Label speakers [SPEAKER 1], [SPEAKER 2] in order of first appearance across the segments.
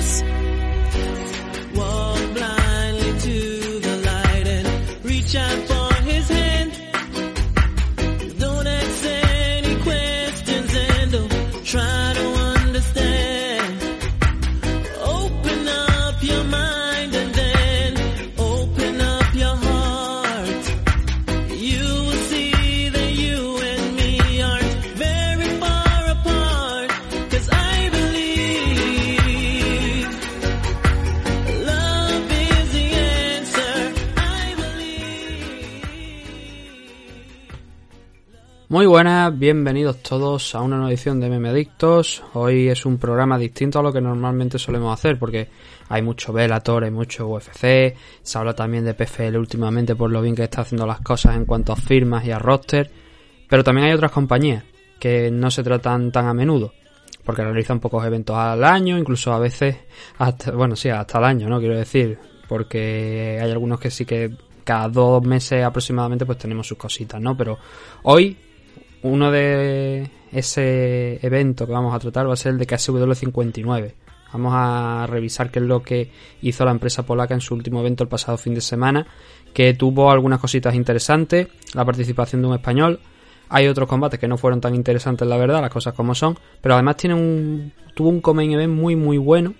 [SPEAKER 1] Adiós.
[SPEAKER 2] Muy buenas, bienvenidos todos a una nueva edición de Meme Adictos. Hoy es un programa distinto a lo que normalmente solemos hacer porque hay mucho Bellator, hay mucho UFC, se habla también de PFL últimamente por lo bien que está haciendo las cosas en cuanto a firmas y a roster, pero también hay otras compañías que no se tratan tan a menudo porque realizan pocos eventos al año, incluso a veces hasta, bueno, sí, hasta el año, ¿no? Quiero decir, porque hay algunos que sí que cada dos meses aproximadamente pues tenemos sus cositas, ¿no? Pero hoy uno de ese evento que vamos a tratar va a ser el de KSW 59. Vamos a revisar qué es lo que hizo la empresa polaca en su último evento el pasado fin de semana, que tuvo algunas cositas interesantes, la participación de un español. Hay otros combates que no fueron tan interesantes, la verdad, las cosas como son, pero además tiene un, tuvo un main event muy muy bueno,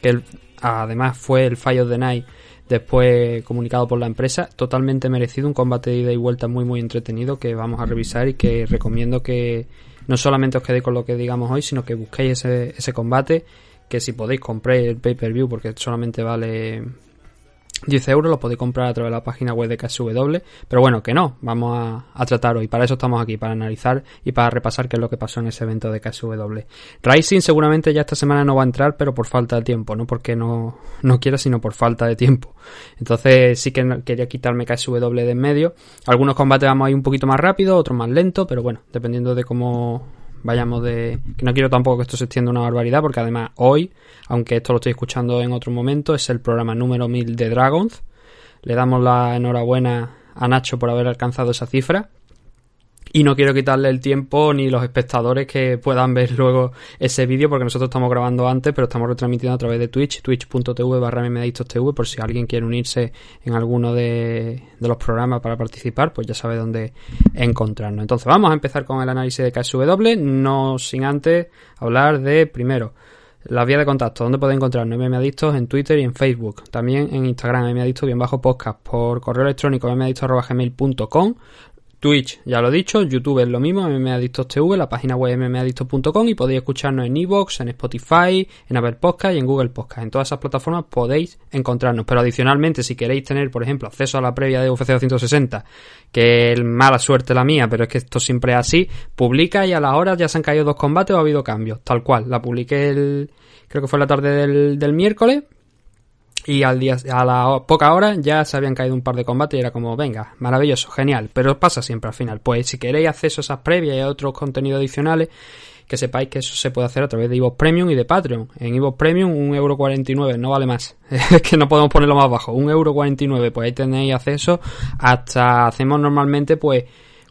[SPEAKER 2] que además fue el Fire of the Night después comunicado por la empresa, totalmente merecido, un combate de ida y vuelta muy muy entretenido que vamos a revisar y que recomiendo que no solamente os quedéis con lo que digamos hoy, sino que busquéis ese, ese combate, que si podéis compréis el pay-per-view porque solamente vale 10 euros, lo podéis comprar a través de la página web de KSW, pero bueno, que no, vamos a, tratar hoy, para eso estamos aquí, para analizar y para repasar qué es lo que pasó en ese evento de KSW. Rising seguramente ya esta semana no va a entrar, pero por falta de tiempo, no porque no, no quiera, sino por falta de tiempo. Entonces sí que quería quitarme KSW de en medio. Algunos combates vamos a ir un poquito más rápido, otros más lento, pero bueno, dependiendo de cómo vayamos de... Que no quiero tampoco que esto se extienda una barbaridad, porque además hoy, aunque esto lo estoy escuchando en otro momento, es el programa número 1000 de Dragons. Le damos la enhorabuena a Nacho por haber alcanzado esa cifra. Y no quiero quitarle el tiempo ni los espectadores que puedan ver luego ese vídeo porque nosotros estamos grabando antes, pero estamos retransmitiendo a través de Twitch, twitch.tv barra TV, por si alguien quiere unirse en alguno de, los programas para participar, pues ya sabe dónde encontrarnos. Entonces vamos a empezar con el análisis de KSW, no sin antes hablar de, primero, la vía de contacto, donde podéis encontrarnos MMAdictos en Twitter y en Facebook. También en Instagram, MMAdictos bien bajo podcast. Por correo electrónico, mmadictos.gmail.com. Twitch, ya lo he dicho, YouTube es lo mismo, MMAdictos TV, la página web mmadictos.com y podéis escucharnos en Evox, en Spotify, en Apple Podcast y en Google Podcast. En todas esas plataformas podéis encontrarnos, pero adicionalmente si queréis tener, por ejemplo, acceso a la previa de UFC 260, que es mala suerte la mía, pero es que esto siempre es así, publica y a las horas ya se han caído dos combates o ha habido cambios, tal cual. La publiqué el, creo que fue la tarde del, del miércoles y al día, a la poca hora ya se habían caído un par de combates y era como, venga, maravilloso, genial. Pero pasa siempre al final. Pues si queréis acceso a esas previas y a otros contenidos adicionales, que sepáis que eso se puede hacer a través de Evox Premium y de Patreon. En Evox Premium, 1,49€, no vale más. Es que no podemos ponerlo más bajo. 1,49€, pues ahí tenéis acceso hasta, hacemos normalmente, pues,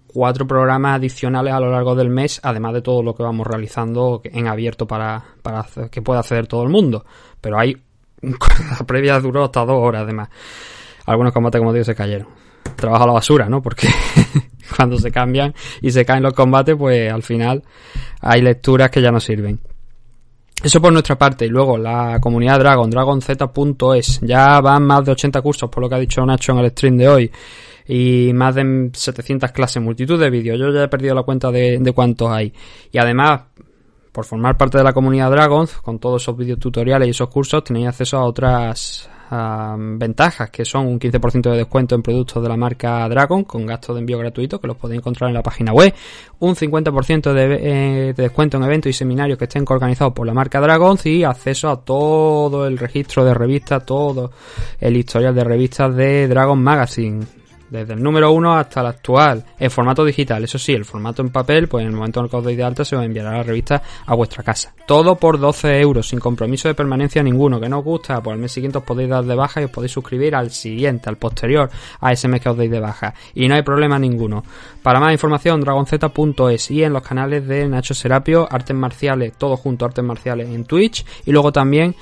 [SPEAKER 2] cuatro programas adicionales a lo largo del mes, además de todo lo que vamos realizando en abierto para, para que pueda acceder todo el mundo. Pero hay la previa duró hasta dos horas además. Algunos combates, como digo, se cayeron. Trabajo a la basura, ¿no? Porque cuando se cambian y se caen los combates, pues al final hay lecturas que ya no sirven. Eso por nuestra parte. Y luego la comunidad Dragon, dragonz.es. Ya van más de 80 cursos, por lo que ha dicho Nacho en el stream de hoy. Y más de 700 clases, multitud de vídeos. Yo ya he perdido la cuenta de, de cuántos hay. Y además, por formar parte de la comunidad Dragons, con todos esos vídeos tutoriales y esos cursos, tenéis acceso a otras ah, ventajas, que son un 15% de descuento en productos de la marca Dragon, con gastos de envío gratuito, que los podéis encontrar en la página web, un 50% de, eh, de descuento en eventos y seminarios que estén organizados por la marca Dragons y acceso a todo el registro de revistas, todo el historial de revistas de Dragon Magazine desde el número 1 hasta el actual, en formato digital. Eso sí, el formato en papel, pues en el momento en el que os deis de alta se os enviará la revista a vuestra casa. Todo por 12 euros, sin compromiso de permanencia ninguno. Que no os gusta, pues al mes siguiente os podéis dar de baja y os podéis suscribir al siguiente, al posterior, a ese mes que os deis de baja. Y no hay problema ninguno. Para más información, dragonz.es y en los canales de Nacho Serapio, Artes Marciales, todo junto, Artes Marciales en Twitch. Y luego también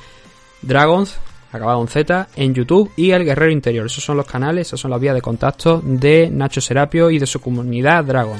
[SPEAKER 2] Dragons, acabado en Z, en YouTube y El Guerrero Interior. Esos son los canales, esas son las vías de contacto de Nacho Serapio y de su comunidad
[SPEAKER 3] Dragon.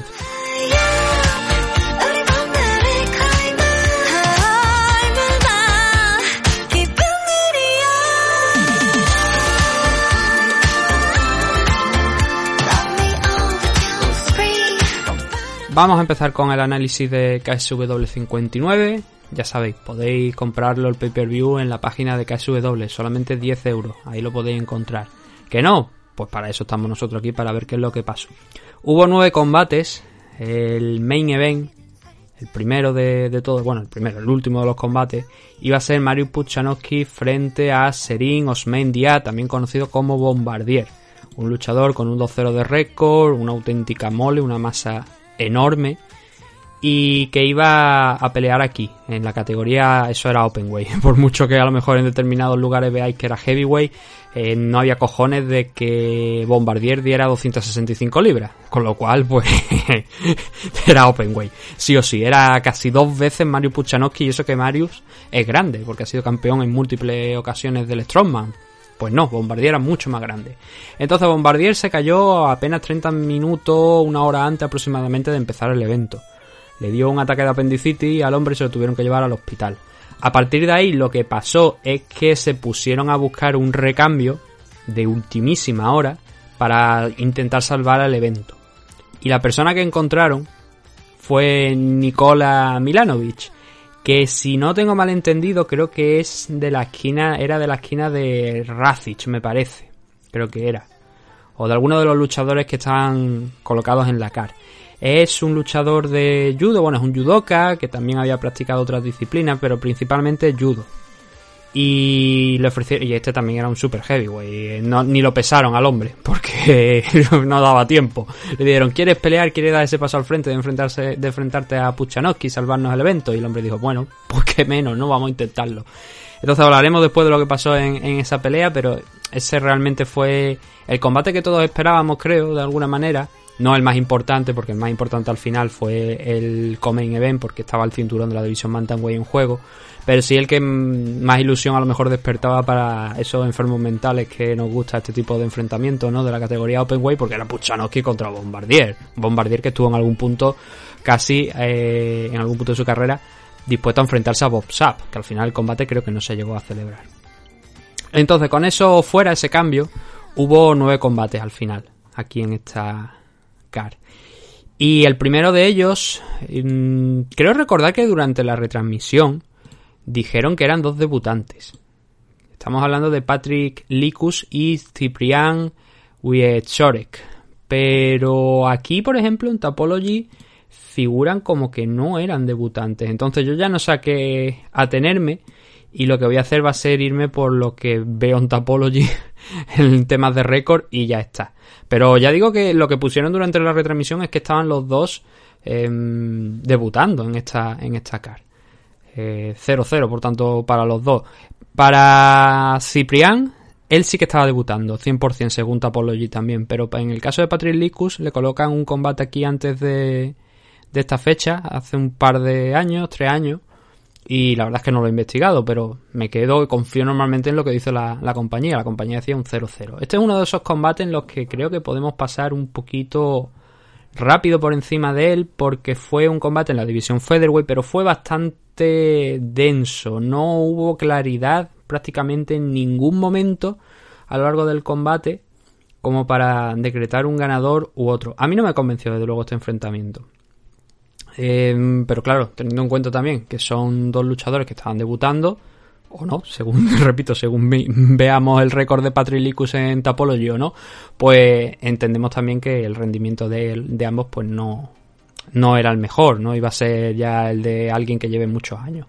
[SPEAKER 2] Vamos a empezar con el análisis de KSW 59. Ya sabéis, podéis comprarlo el pay-per-view en la página de KSW, solamente 10 euros, ahí lo podéis encontrar. ¿Que no? Pues para eso estamos nosotros aquí, para ver qué es lo que pasó. Hubo nueve combates, el main event, el primero de, de todos, bueno, el primero, el último de los combates, iba a ser Mario Puchanowski frente a Serin Osmendia, también conocido como Bombardier. Un luchador con un 2-0 de récord, una auténtica mole, una masa enorme y que iba a pelear aquí, en la categoría, eso era Openweight, por mucho que a lo mejor en determinados lugares veáis que era Heavyweight, eh, no había cojones de que Bombardier diera 265 libras, con lo cual pues era Openweight, sí o sí, era casi dos veces Mario Puchanowski y eso que Marius es grande, porque ha sido campeón en múltiples ocasiones del Strongman, pues no, Bombardier era mucho más grande. Entonces Bombardier se cayó apenas 30 minutos, una hora antes aproximadamente de empezar el evento. Le dio un ataque de apendicitis al hombre y se lo tuvieron que llevar al hospital. A partir de ahí lo que pasó es que se pusieron a buscar un recambio de ultimísima hora para intentar salvar al evento. Y la persona que encontraron fue Nikola Milanovic, que si no tengo mal entendido creo que es de la esquina, era de la esquina de Racic, me parece, creo que era, o de alguno de los luchadores que estaban colocados en la CAR. Es un luchador de judo, bueno, es un judoka que también había practicado otras disciplinas, pero principalmente judo. Y le ofrecieron, y este también era un super heavyweight, no, ni lo pesaron al hombre, porque no daba tiempo. Le dijeron, ¿quieres pelear? ¿Quieres dar ese paso al frente de enfrentarse, de enfrentarte a Puchanowski y salvarnos el evento? Y el hombre dijo, bueno, pues qué menos, no vamos a intentarlo. Entonces hablaremos después de lo que pasó en, en esa pelea, pero ese realmente fue el combate que todos esperábamos, creo, de alguna manera. No el más importante, porque el más importante al final fue el Comain Event, porque estaba el cinturón de la división Bantamweight en juego. Pero sí el que más ilusión a lo mejor despertaba para esos enfermos mentales que nos gusta este tipo de enfrentamiento, ¿no? De la categoría Openweight, porque era Puchanowski contra Bombardier. Bombardier que estuvo en algún punto, casi eh, en algún punto de su carrera, dispuesto a enfrentarse a Bob Sapp, que al final el combate creo que no se llegó a celebrar. Entonces, con eso fuera, ese cambio, hubo nueve combates al final, aquí en esta Y el primero de ellos, mm, creo recordar que durante la retransmisión dijeron que eran dos debutantes. Estamos hablando de Patrick Likus y Ciprian Wieczorek. Pero aquí, por ejemplo, en Tapology figuran como que no eran debutantes. Entonces yo ya no sé a qué atenerme. Y lo que voy a hacer va a ser irme por lo que veo en Tapology en temas de récord y ya está. Pero ya digo que lo que pusieron durante la retransmisión es que estaban los dos eh, debutando en esta, en esta car. 0-0, por tanto, para los dos. Para Ciprián, él sí que estaba debutando, 100% según Tapology también. Pero en el caso de Patrick Licus, le colocan un combate aquí antes de, de esta fecha, hace un par de años, tres años. Y la verdad es que no lo he investigado, pero me quedo y confío normalmente en lo que dice la, compañía. La compañía decía un 0-0. Este es uno de esos combates en los que creo que podemos pasar un poquito rápido por encima de él, porque fue un combate en la división Featherweight, pero fue bastante denso. No hubo claridad prácticamente en ningún momento a lo largo del combate como para decretar un ganador u otro. A mí no me convenció desde luego este enfrentamiento. Eh, pero claro, teniendo en cuenta también que son dos luchadores que estaban debutando, o no, según, repito, según veamos el récord de Patrick Licus en Tapology o no, pues entendemos también que el rendimiento de, ambos pues no, no era el mejor, no iba a ser ya el de alguien que lleve muchos años.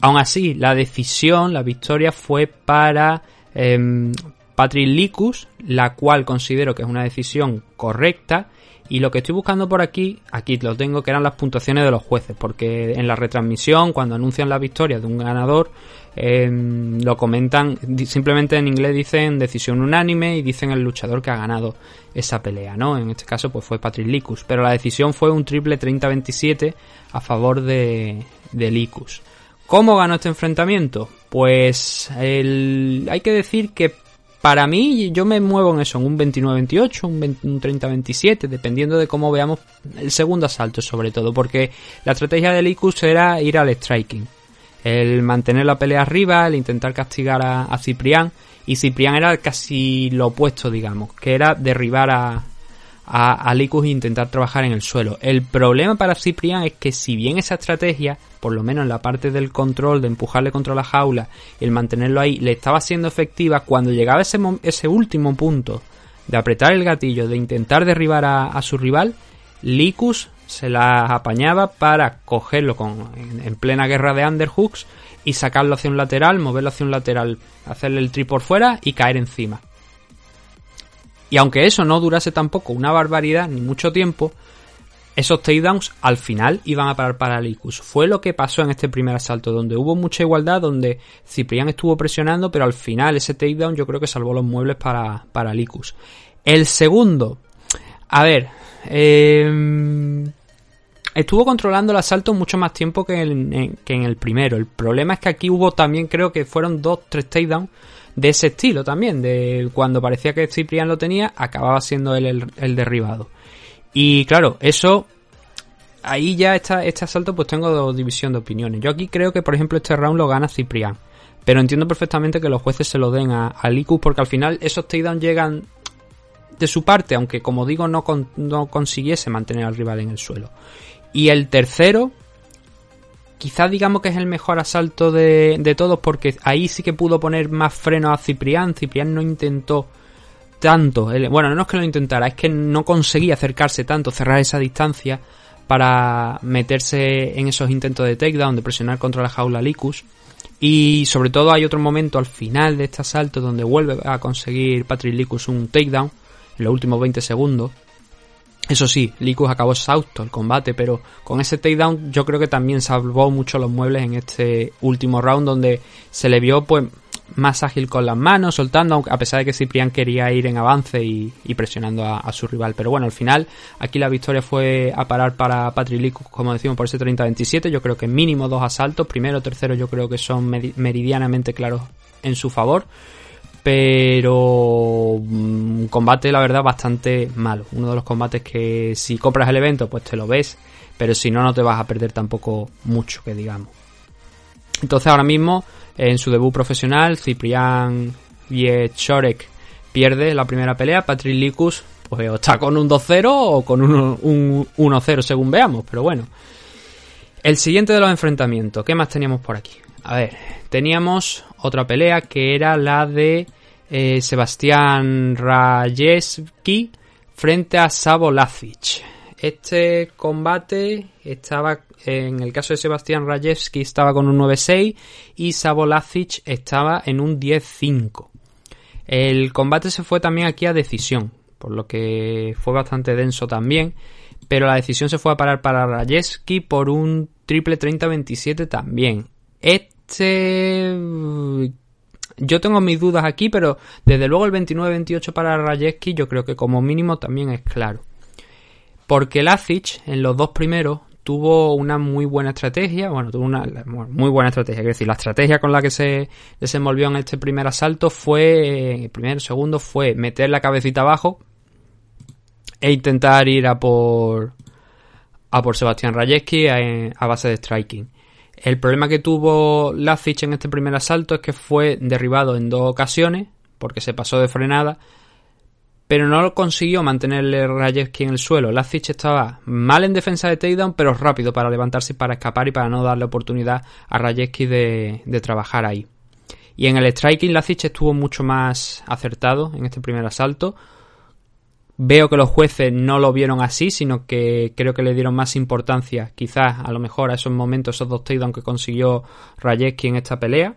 [SPEAKER 2] Aún así, la decisión, la victoria fue para em, Patrick Licus, la cual considero que es una decisión correcta. Y lo que estoy buscando por aquí, aquí lo tengo, que eran las puntuaciones de los jueces, porque en la retransmisión, cuando anuncian la victoria de un ganador, em, lo comentan, simplemente en inglés dicen decisión unánime y dicen el luchador que ha ganado esa pelea, ¿no? En este caso, pues fue Patrick Licus, pero la decisión fue un triple 30-27 a favor de, de Licus. ¿Cómo ganó este enfrentamiento? Pues el- hay que decir que para mí yo me muevo en eso, en un 29-28, un, 20 un 30-27, dependiendo de cómo veamos el segundo asalto sobre todo, porque la estrategia de Licus era ir al striking, el mantener la pelea arriba, el intentar castigar a Ciprián, y Ciprián era casi lo opuesto, digamos, que era derribar a, a, a Licus e intentar trabajar en el suelo. El problema para Ciprián es que si bien esa estrategia, por lo menos en la parte del control, de empujarle contra la jaula, el mantenerlo ahí, le estaba siendo efectiva, cuando llegaba ese, ese último punto de apretar el gatillo, de intentar derribar a, su rival, Licus se la apañaba para cogerlo con, en, en plena guerra de underhooks y sacarlo hacia un lateral, moverlo hacia un lateral, hacerle el tri por fuera y caer encima. Y aunque eso no durase tampoco una barbaridad ni mucho tiempo, esos takedowns al final iban a parar para Licus. Fue lo que pasó en este primer asalto, donde hubo mucha igualdad, donde Ciprián estuvo presionando, pero al final ese takedown yo creo que salvó los muebles para, para Licus. El segundo, a ver, eh, estuvo controlando el asalto mucho más tiempo que en, en- que en el primero. El problema es que aquí hubo también, creo que fueron dos, tres takedowns de ese estilo también, de cuando parecía que Ciprián lo tenía, acababa siendo él el, derribado. Y claro, eso ahí ya está, este asalto pues tengo división de opiniones. Yo aquí creo que por ejemplo este round lo gana Ciprián. Pero entiendo perfectamente que los jueces se lo den a, a Licus porque al final esos takedowns llegan de su parte, aunque como digo no, no consiguiese mantener al rival en el suelo. Y el tercero, quizás digamos que es el mejor asalto de, de todos porque ahí sí que pudo poner más freno a Ciprián. Ciprián no intentó tanto, bueno, no es que lo intentara, es que no conseguía acercarse tanto, cerrar esa distancia para meterse en esos intentos de takedown, de presionar contra la jaula Licus. Y sobre todo hay otro momento al final de este asalto donde vuelve a conseguir Patrick Licus un takedown en los últimos 20 segundos. Eso sí, Licus acabó exhausto el combate, pero con ese takedown yo creo que también salvó mucho los muebles en este último round donde se le vio pues más ágil con las manos, soltando, a pesar de que Ciprián quería ir en avance y, presionando a, su rival. Pero bueno, al final aquí la victoria fue a parar para Patrick Licus, como decimos, por ese 30-27. Yo creo que mínimo dos asaltos, primero, tercero, yo creo que son meri- meridianamente claros en su favor pero mm, un combate la verdad bastante malo. Uno de los combates que si compras el evento pues te lo ves pero si no no te vas a perder tampoco mucho que digamos. Entonces ahora mismo en su debut profesional Ciprián Viechorek pierde la primera pelea. Patrick Licus pues o está con un 2-0 o con un, un 1-0 según veamos pero bueno. El siguiente de los enfrentamientos, ¿qué más teníamos por aquí? A ver, teníamos otra pelea que era la de eh, Sebastián Rajewski frente a Savo Lazic. Este combate estaba, en el caso de Sebastián Rajewski estaba con un 9-6 y Savo Lazic estaba en un 10-5. El combate se fue también aquí a decisión, por lo que fue bastante denso también. Pero la decisión se fue a parar para Rajewski por un triple 30-27 también. Este. Yo tengo mis dudas aquí, pero desde luego el 29-28 para Rajewski yo creo que como mínimo también es claro. Porque Lazic en los dos primeros tuvo una muy buena estrategia, bueno, tuvo una muy buena estrategia, es decir, la estrategia con la que se desenvolvió en este primer asalto fue, el primero, segundo, fue meter la cabecita abajo e intentar ir a por a por Sebastián Rajewski a, a base de striking. El problema que tuvo Lazic en este primer asalto es que fue derribado en dos ocasiones porque se pasó de frenada, pero no consiguió mantenerle Rajewski en el suelo. Lazic estaba mal en defensa de takedown, pero rápido para levantarse y para escapar y para no darle oportunidad a Rajewski de, de trabajar ahí. Y en el striking Lazic estuvo mucho más acertado en este primer asalto. Veo que los jueces no lo vieron así, sino que creo que le dieron más importancia, quizás a lo mejor a esos momentos, esos dos takedowns que consiguió Rajewski en esta pelea.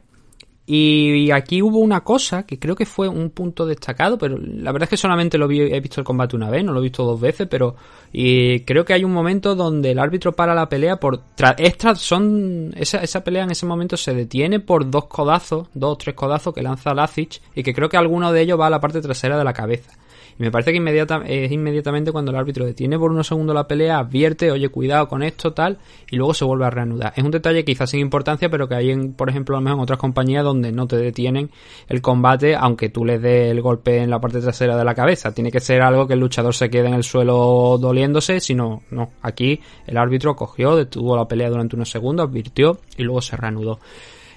[SPEAKER 2] Y aquí hubo una cosa que creo que fue un punto destacado, pero la verdad es que solamente lo he visto el combate una vez, no lo he visto dos veces, pero y creo que hay un momento donde el árbitro para la pelea por extras son esa, esa pelea en ese momento se detiene por dos codazos, dos o tres codazos que lanza Lazic y que creo que alguno de ellos va a la parte trasera de la cabeza. Y me parece que es inmediatamente cuando el árbitro detiene por unos segundos la pelea, advierte, oye, cuidado con esto, tal, y luego se vuelve a reanudar. Es un detalle quizás sin importancia, pero que hay, en, por ejemplo, a lo mejor en otras compañías donde no te detienen el combate, aunque tú le des el golpe en la parte trasera de la cabeza. Tiene que ser algo que el luchador se quede en el suelo doliéndose, sino, no. Aquí el árbitro cogió, detuvo la pelea durante unos segundos, advirtió y luego se reanudó.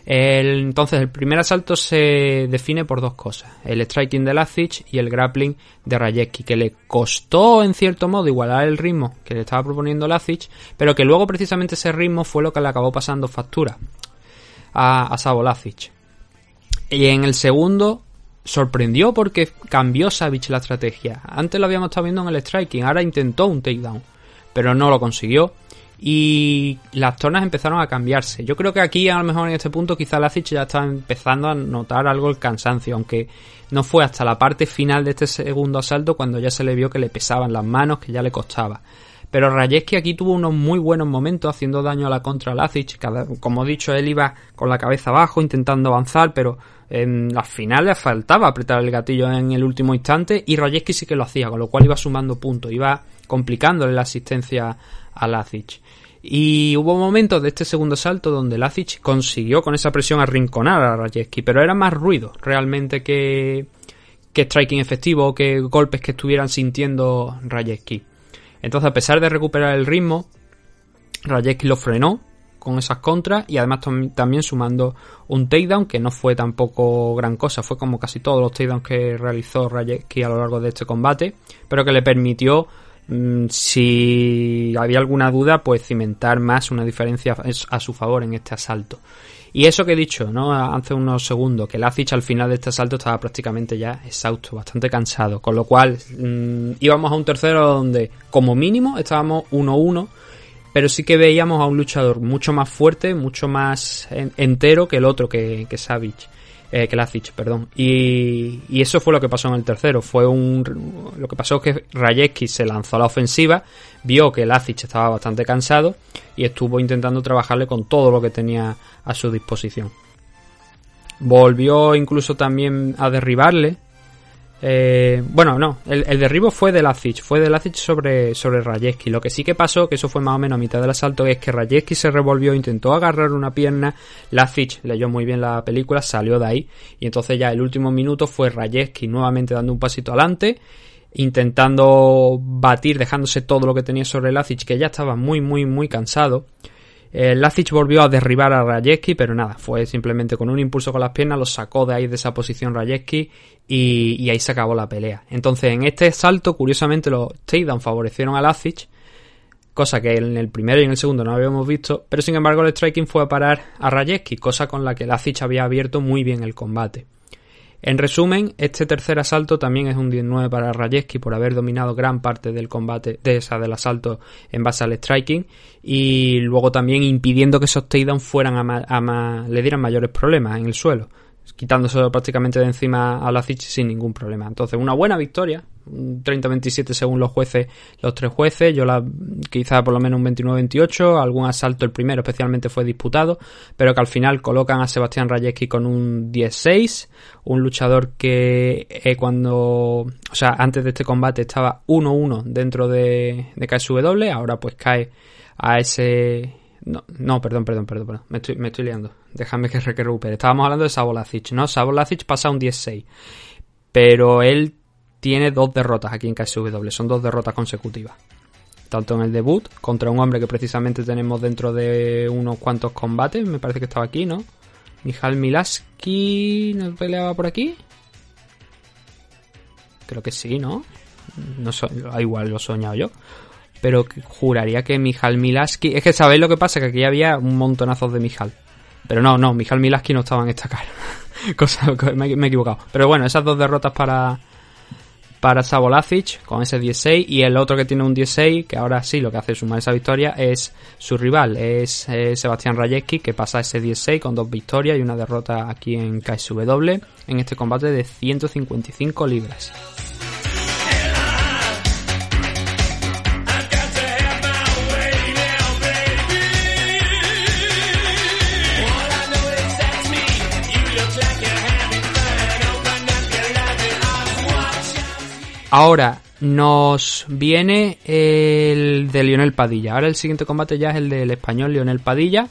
[SPEAKER 2] Entonces, el primer asalto se define por dos cosas: el striking de Lazic y el grappling de Rajewski, que le costó en cierto modo igualar el ritmo que le estaba proponiendo Lazic, pero que luego precisamente ese ritmo fue lo que le acabó pasando factura a, a. Y en el segundo sorprendió porque cambió Savage la estrategia. Antes lo habíamos estado viendo en el striking, ahora intentó un takedown, pero no lo consiguió. Y las tornas empezaron a cambiarse. Yo creo que aquí, a lo mejor en este punto, quizá Lazic ya estaba empezando a notar algo el cansancio, aunque no fue hasta la parte final de este segundo asalto cuando ya se le vio que le pesaban las manos, que ya le costaba. Pero Rajewski aquí tuvo unos muy buenos momentos haciendo daño a la contra Lazic. Como he dicho, él iba con la cabeza abajo intentando avanzar, pero en las finales faltaba apretar el gatillo en el último instante y Rajewski sí que lo hacía, con lo cual iba sumando puntos, iba complicándole la asistencia a Lazic. Y hubo momentos de este segundo salto donde Lazic consiguió con esa presión arrinconar a Rajewski, pero era más ruido realmente que, que striking efectivo que golpes que estuvieran sintiendo Rajewski. Entonces, a pesar de recuperar el ritmo, Rajewski lo frenó con esas contras y además tam- también sumando un takedown que no fue tampoco gran cosa, fue como casi todos los takedowns que realizó Rajewski a lo largo de este combate, pero que le permitió si había alguna duda, pues cimentar más una diferencia a su favor en este asalto. Y eso que he dicho, ¿no? Hace unos segundos, que Lazic al final de este asalto estaba prácticamente ya exhausto, bastante cansado. Con lo cual, mmm, íbamos a un tercero donde, como mínimo, estábamos 1-1. Pero sí que veíamos a un luchador mucho más fuerte, mucho más en- entero que el otro, que, que Savage. Eh, Lazic, perdón. Y, y eso fue lo que pasó en el tercero. Fue un. Lo que pasó es que Rajewski se lanzó a la ofensiva, vio que Lazic estaba bastante cansado y estuvo intentando trabajarle con todo lo que tenía a su disposición. Volvió incluso también a derribarle. Eh, bueno, no, el, derribo fue de Lazic, fue de Lazic sobre, sobre. Lo que sí que pasó, que eso fue más o menos a mitad del asalto, es que Rajewski se revolvió, intentó agarrar una pierna, Lazic leyó muy bien la película, salió de ahí, y entonces ya el último minuto fue Rajewski nuevamente dando un pasito adelante, intentando batir, dejándose todo lo que tenía sobre Lazic, que ya estaba muy, muy, muy cansado. Eh, Lazic volvió a derribar a Rajewski, pero nada, fue simplemente con un impulso con las piernas, lo sacó de ahí de esa posición Rajewski y, ahí se acabó la pelea. Entonces, en este salto, curiosamente, los takedown favorecieron a Lazic, cosa que en el primero y en el segundo no habíamos visto, pero sin embargo el striking fue a parar a Rajewski, cosa con la que Lazic había abierto muy bien el combate. En resumen, este tercer asalto también es un 19 para Rajewski por haber dominado gran parte del combate, de esa del asalto en base al striking y luego también impidiendo que esos takedowns fueran a, ma- a ma- le dieran mayores problemas en el suelo, quitándose prácticamente de encima a Lazic sin ningún problema. Entonces, una buena victoria, 30-27 según los jueces, los tres jueces, yo la quizá por lo menos un 29-28, algún asalto el primero especialmente fue disputado, pero que al final colocan a Sebastián Rajewski con un 10-6, un luchador que eh, cuando, o sea, antes de este combate estaba 1-1 dentro de, de KSW, ahora pues cae a ese... No, no, perdón, perdón, perdón, perdón. Me estoy, me estoy liando. Déjame que recupere. Estábamos hablando de Savo Lazic, ¿no? Savo Lazic pasa un 10-6. Pero él tiene dos derrotas aquí en KSW. Son dos derrotas consecutivas. Tanto en el debut, contra un hombre que precisamente tenemos dentro de unos cuantos combates. Me parece que estaba aquí, ¿no? Mijal Milaski ¿no peleaba por aquí? Creo que sí, ¿no? No so- igual lo he soñado yo. Pero juraría que Mijal Milaski. Es que sabéis lo que pasa, que aquí había un montonazos de Mijal. Pero no, no, Mijal Milaski no estaba en esta cara. Cosa, me he equivocado. Pero bueno, esas dos derrotas para para Savo Lazic con ese 16 y el otro que tiene un 16 que ahora sí lo que hace es sumar esa victoria es su rival, es eh, Sebastián Rajewski que pasa ese 16 con dos victorias y una derrota aquí en KSW en este combate de 155 libras. Ahora nos viene el de Lionel Padilla. Ahora el siguiente combate ya es el del español Lionel Padilla.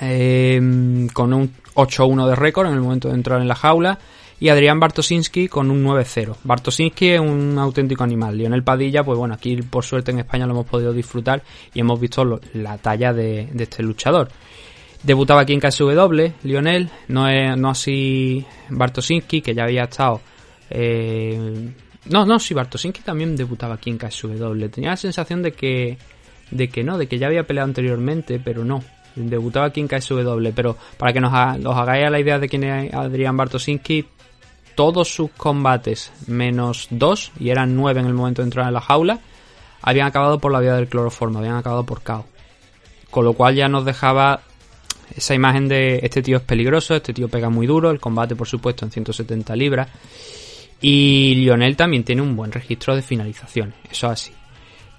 [SPEAKER 2] eh, con un 8-1 de récord en el momento de entrar en la jaula. Y Adrián Bartosinski con un 9-0. Bartosinski es un auténtico animal. Lionel Padilla, pues bueno, aquí por suerte en España lo hemos podido disfrutar y hemos visto la talla de, este luchador. Debutaba aquí en KSW, Lionel, no, no así Bartosinski, que ya había estado. eh, no, no, sí, Bartosinski también debutaba aquí en KSW. Tenía la sensación de que, de que no, de que ya había peleado anteriormente, pero no. Debutaba aquí en KSW, pero para que nos ha- hagáis la idea de quién es Adrián Bartosinski, todos sus combates, menos dos, y eran nueve en el momento de entrar en la jaula, habían acabado por la vía del cloroformo, habían acabado por KO. Con lo cual ya nos dejaba esa imagen de este tío es peligroso, este tío pega muy duro, el combate por supuesto en 170 libras. Y Lionel también tiene un buen registro de finalizaciones, eso así.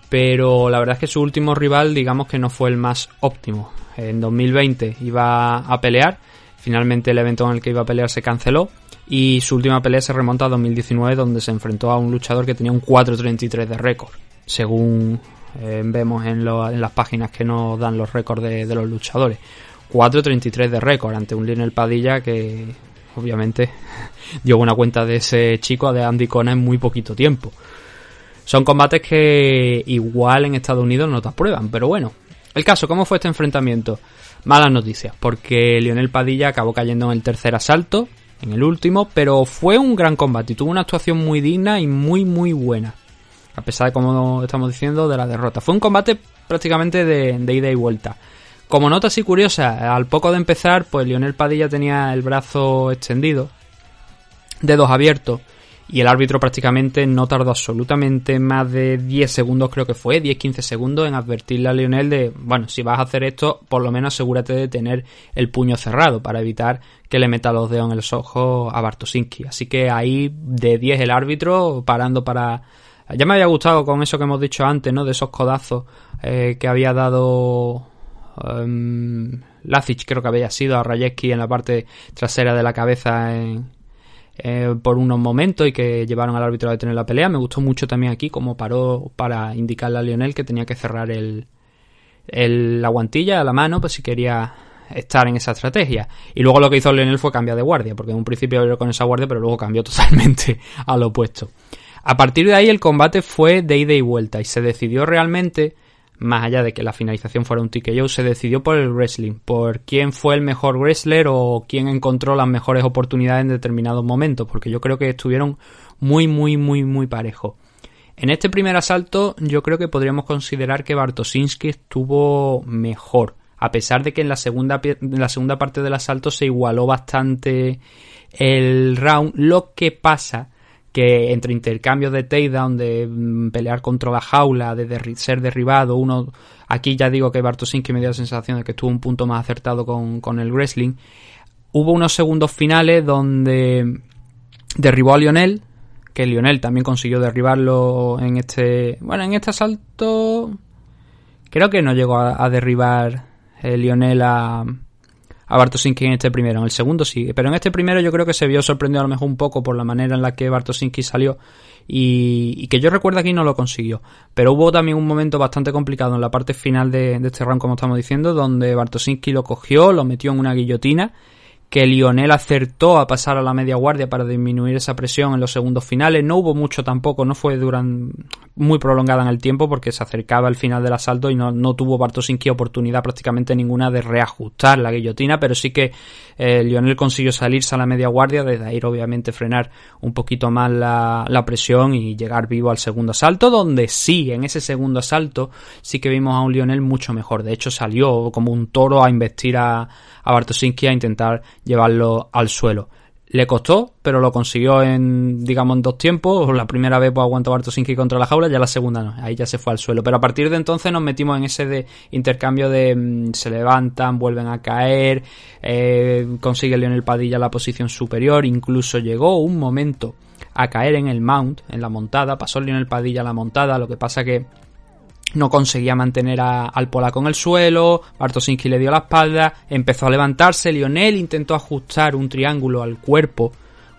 [SPEAKER 2] Pero la verdad es que su último rival digamos que no fue el más óptimo. En 2020 iba a pelear, finalmente el evento en el que iba a pelear se canceló y su última pelea se remonta a 2019 donde se enfrentó a un luchador que tenía un 4.33 de récord, según eh, vemos en, las páginas que nos dan los récords de, de los luchadores. 4.33 de récord ante un Lionel Padilla que obviamente dio buena cuenta de ese chico, de Andy Cona, en muy poquito tiempo. Son combates que igual en Estados Unidos no te aprueban, pero bueno. El caso, ¿cómo fue este enfrentamiento? Malas noticias, porque Lionel Padilla acabó cayendo en el tercer asalto, en el último, pero fue un gran combate y tuvo una actuación muy digna y muy muy buena. A pesar de, como estamos diciendo, de la derrota. Fue un combate prácticamente de, de ida y vuelta. Como nota así curiosa, al poco de empezar, pues Lionel Padilla tenía el brazo extendido, dedos abiertos, y el árbitro prácticamente no tardó absolutamente más de 10 segundos, creo que fue, 10-15 segundos en advertirle a Lionel de, bueno, si vas a hacer esto, por lo menos asegúrate de tener el puño cerrado para evitar que le meta los dedos en los ojos a Bartosinski. Así que ahí de 10 el árbitro parando para... Ya me había gustado con eso que hemos dicho antes, ¿no? De esos codazos eh, que había dado um, creo que había sido a Rayeski en la parte trasera de la cabeza eh, por unos momentos y que llevaron al árbitro a detener la pelea. Me gustó mucho también aquí como paró para indicarle a Lionel que tenía que cerrar el, la guantilla a la mano, pues si quería estar en esa estrategia. Y luego lo que hizo Lionel fue cambiar de guardia, porque en un principio abrió con esa guardia, pero luego cambió totalmente al opuesto. A partir de ahí el combate fue de ida y vuelta y se decidió realmente, más allá de que la finalización fuera un TKO, se decidió por el wrestling, por quién fue el mejor wrestler o quién encontró las mejores oportunidades en determinados momentos, porque yo creo que estuvieron muy, muy, muy, muy parejos. En este primer asalto yo creo que podríamos considerar que Bartosinski estuvo mejor, a pesar de que en la segunda, en la segunda parte del asalto se igualó bastante el round, lo que pasa que entre intercambios de takedown, de mm, pelear contra la jaula, de ser derribado, uno aquí ya digo que Bartosinski me dio la sensación de que estuvo un punto más acertado con, con el wrestling. Hubo unos segundos finales donde derribó a Lionel, que Lionel también consiguió derribarlo en este, bueno, en este asalto creo que no llegó a, a derribar eh, Lionel a, a Bartosinski en este primero. En el segundo sí, pero en este primero yo creo que se vio sorprendido a lo mejor un poco por la manera en la que Bartosinski salió y, que yo recuerdo aquí no lo consiguió. Pero hubo también un momento bastante complicado en la parte final de, de este round, como estamos diciendo, donde Bartosinski lo cogió, lo metió en una guillotina que Lionel acertó a pasar a la media guardia para disminuir esa presión en los segundos finales. No hubo mucho tampoco, no fue muy prolongada en el tiempo porque se acercaba el final del asalto y no, no tuvo Bartosinski oportunidad prácticamente ninguna de reajustar la guillotina, pero sí que eh, Lionel consiguió salirse a la media guardia, desde ahí obviamente frenar un poquito más la, la presión y llegar vivo al segundo asalto, donde sí, en ese segundo asalto sí que vimos a un Lionel mucho mejor. De hecho salió como un toro a investir a, a Bartosinski a intentar llevarlo al suelo. Le costó, pero lo consiguió en, digamos, en dos tiempos. La primera vez pues, aguantó Bartosinski contra la jaula, ya la segunda no. Ahí ya se fue al suelo. Pero a partir de entonces nos metimos en ese de intercambio de mm, se levantan, vuelven a caer, eh, consigue Leonel Padilla la posición superior. Incluso llegó un momento a caer en el mount, en la montada. Pasó Leonel Padilla a la montada, lo que pasa que no conseguía mantener al polaco en el suelo, Bartosinski le dio la espalda, empezó a levantarse, Lionel intentó ajustar un triángulo al cuerpo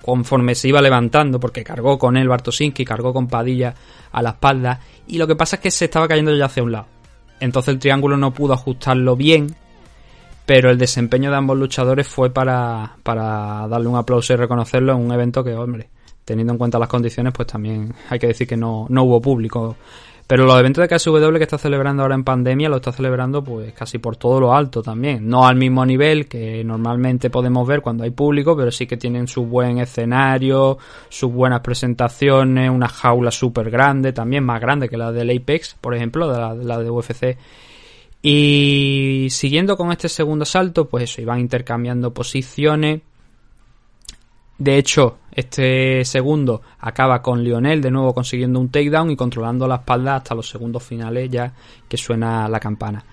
[SPEAKER 2] conforme se iba levantando, porque cargó con él Bartosinski, cargó con Padilla a la espalda, y lo que pasa es que se estaba cayendo ya hacia un lado. Entonces el triángulo no pudo ajustarlo bien, pero el desempeño de ambos luchadores fue para, para darle un aplauso y reconocerlo en un evento que, hombre, teniendo en cuenta las condiciones, pues también hay que decir que no, no hubo público. Pero los eventos de KSW que está celebrando ahora en pandemia lo está celebrando pues casi por todo lo alto también. No al mismo nivel que normalmente podemos ver cuando hay público, pero sí que tienen su buen escenario, sus buenas presentaciones, una jaula súper grande, también más grande que la del Apex, por ejemplo, la, de la de UFC. Y siguiendo con este segundo asalto, pues eso, iban intercambiando posiciones. De hecho, este segundo acaba con Lionel de nuevo consiguiendo un takedown y controlando la espalda hasta los segundos finales ya que suena la campana.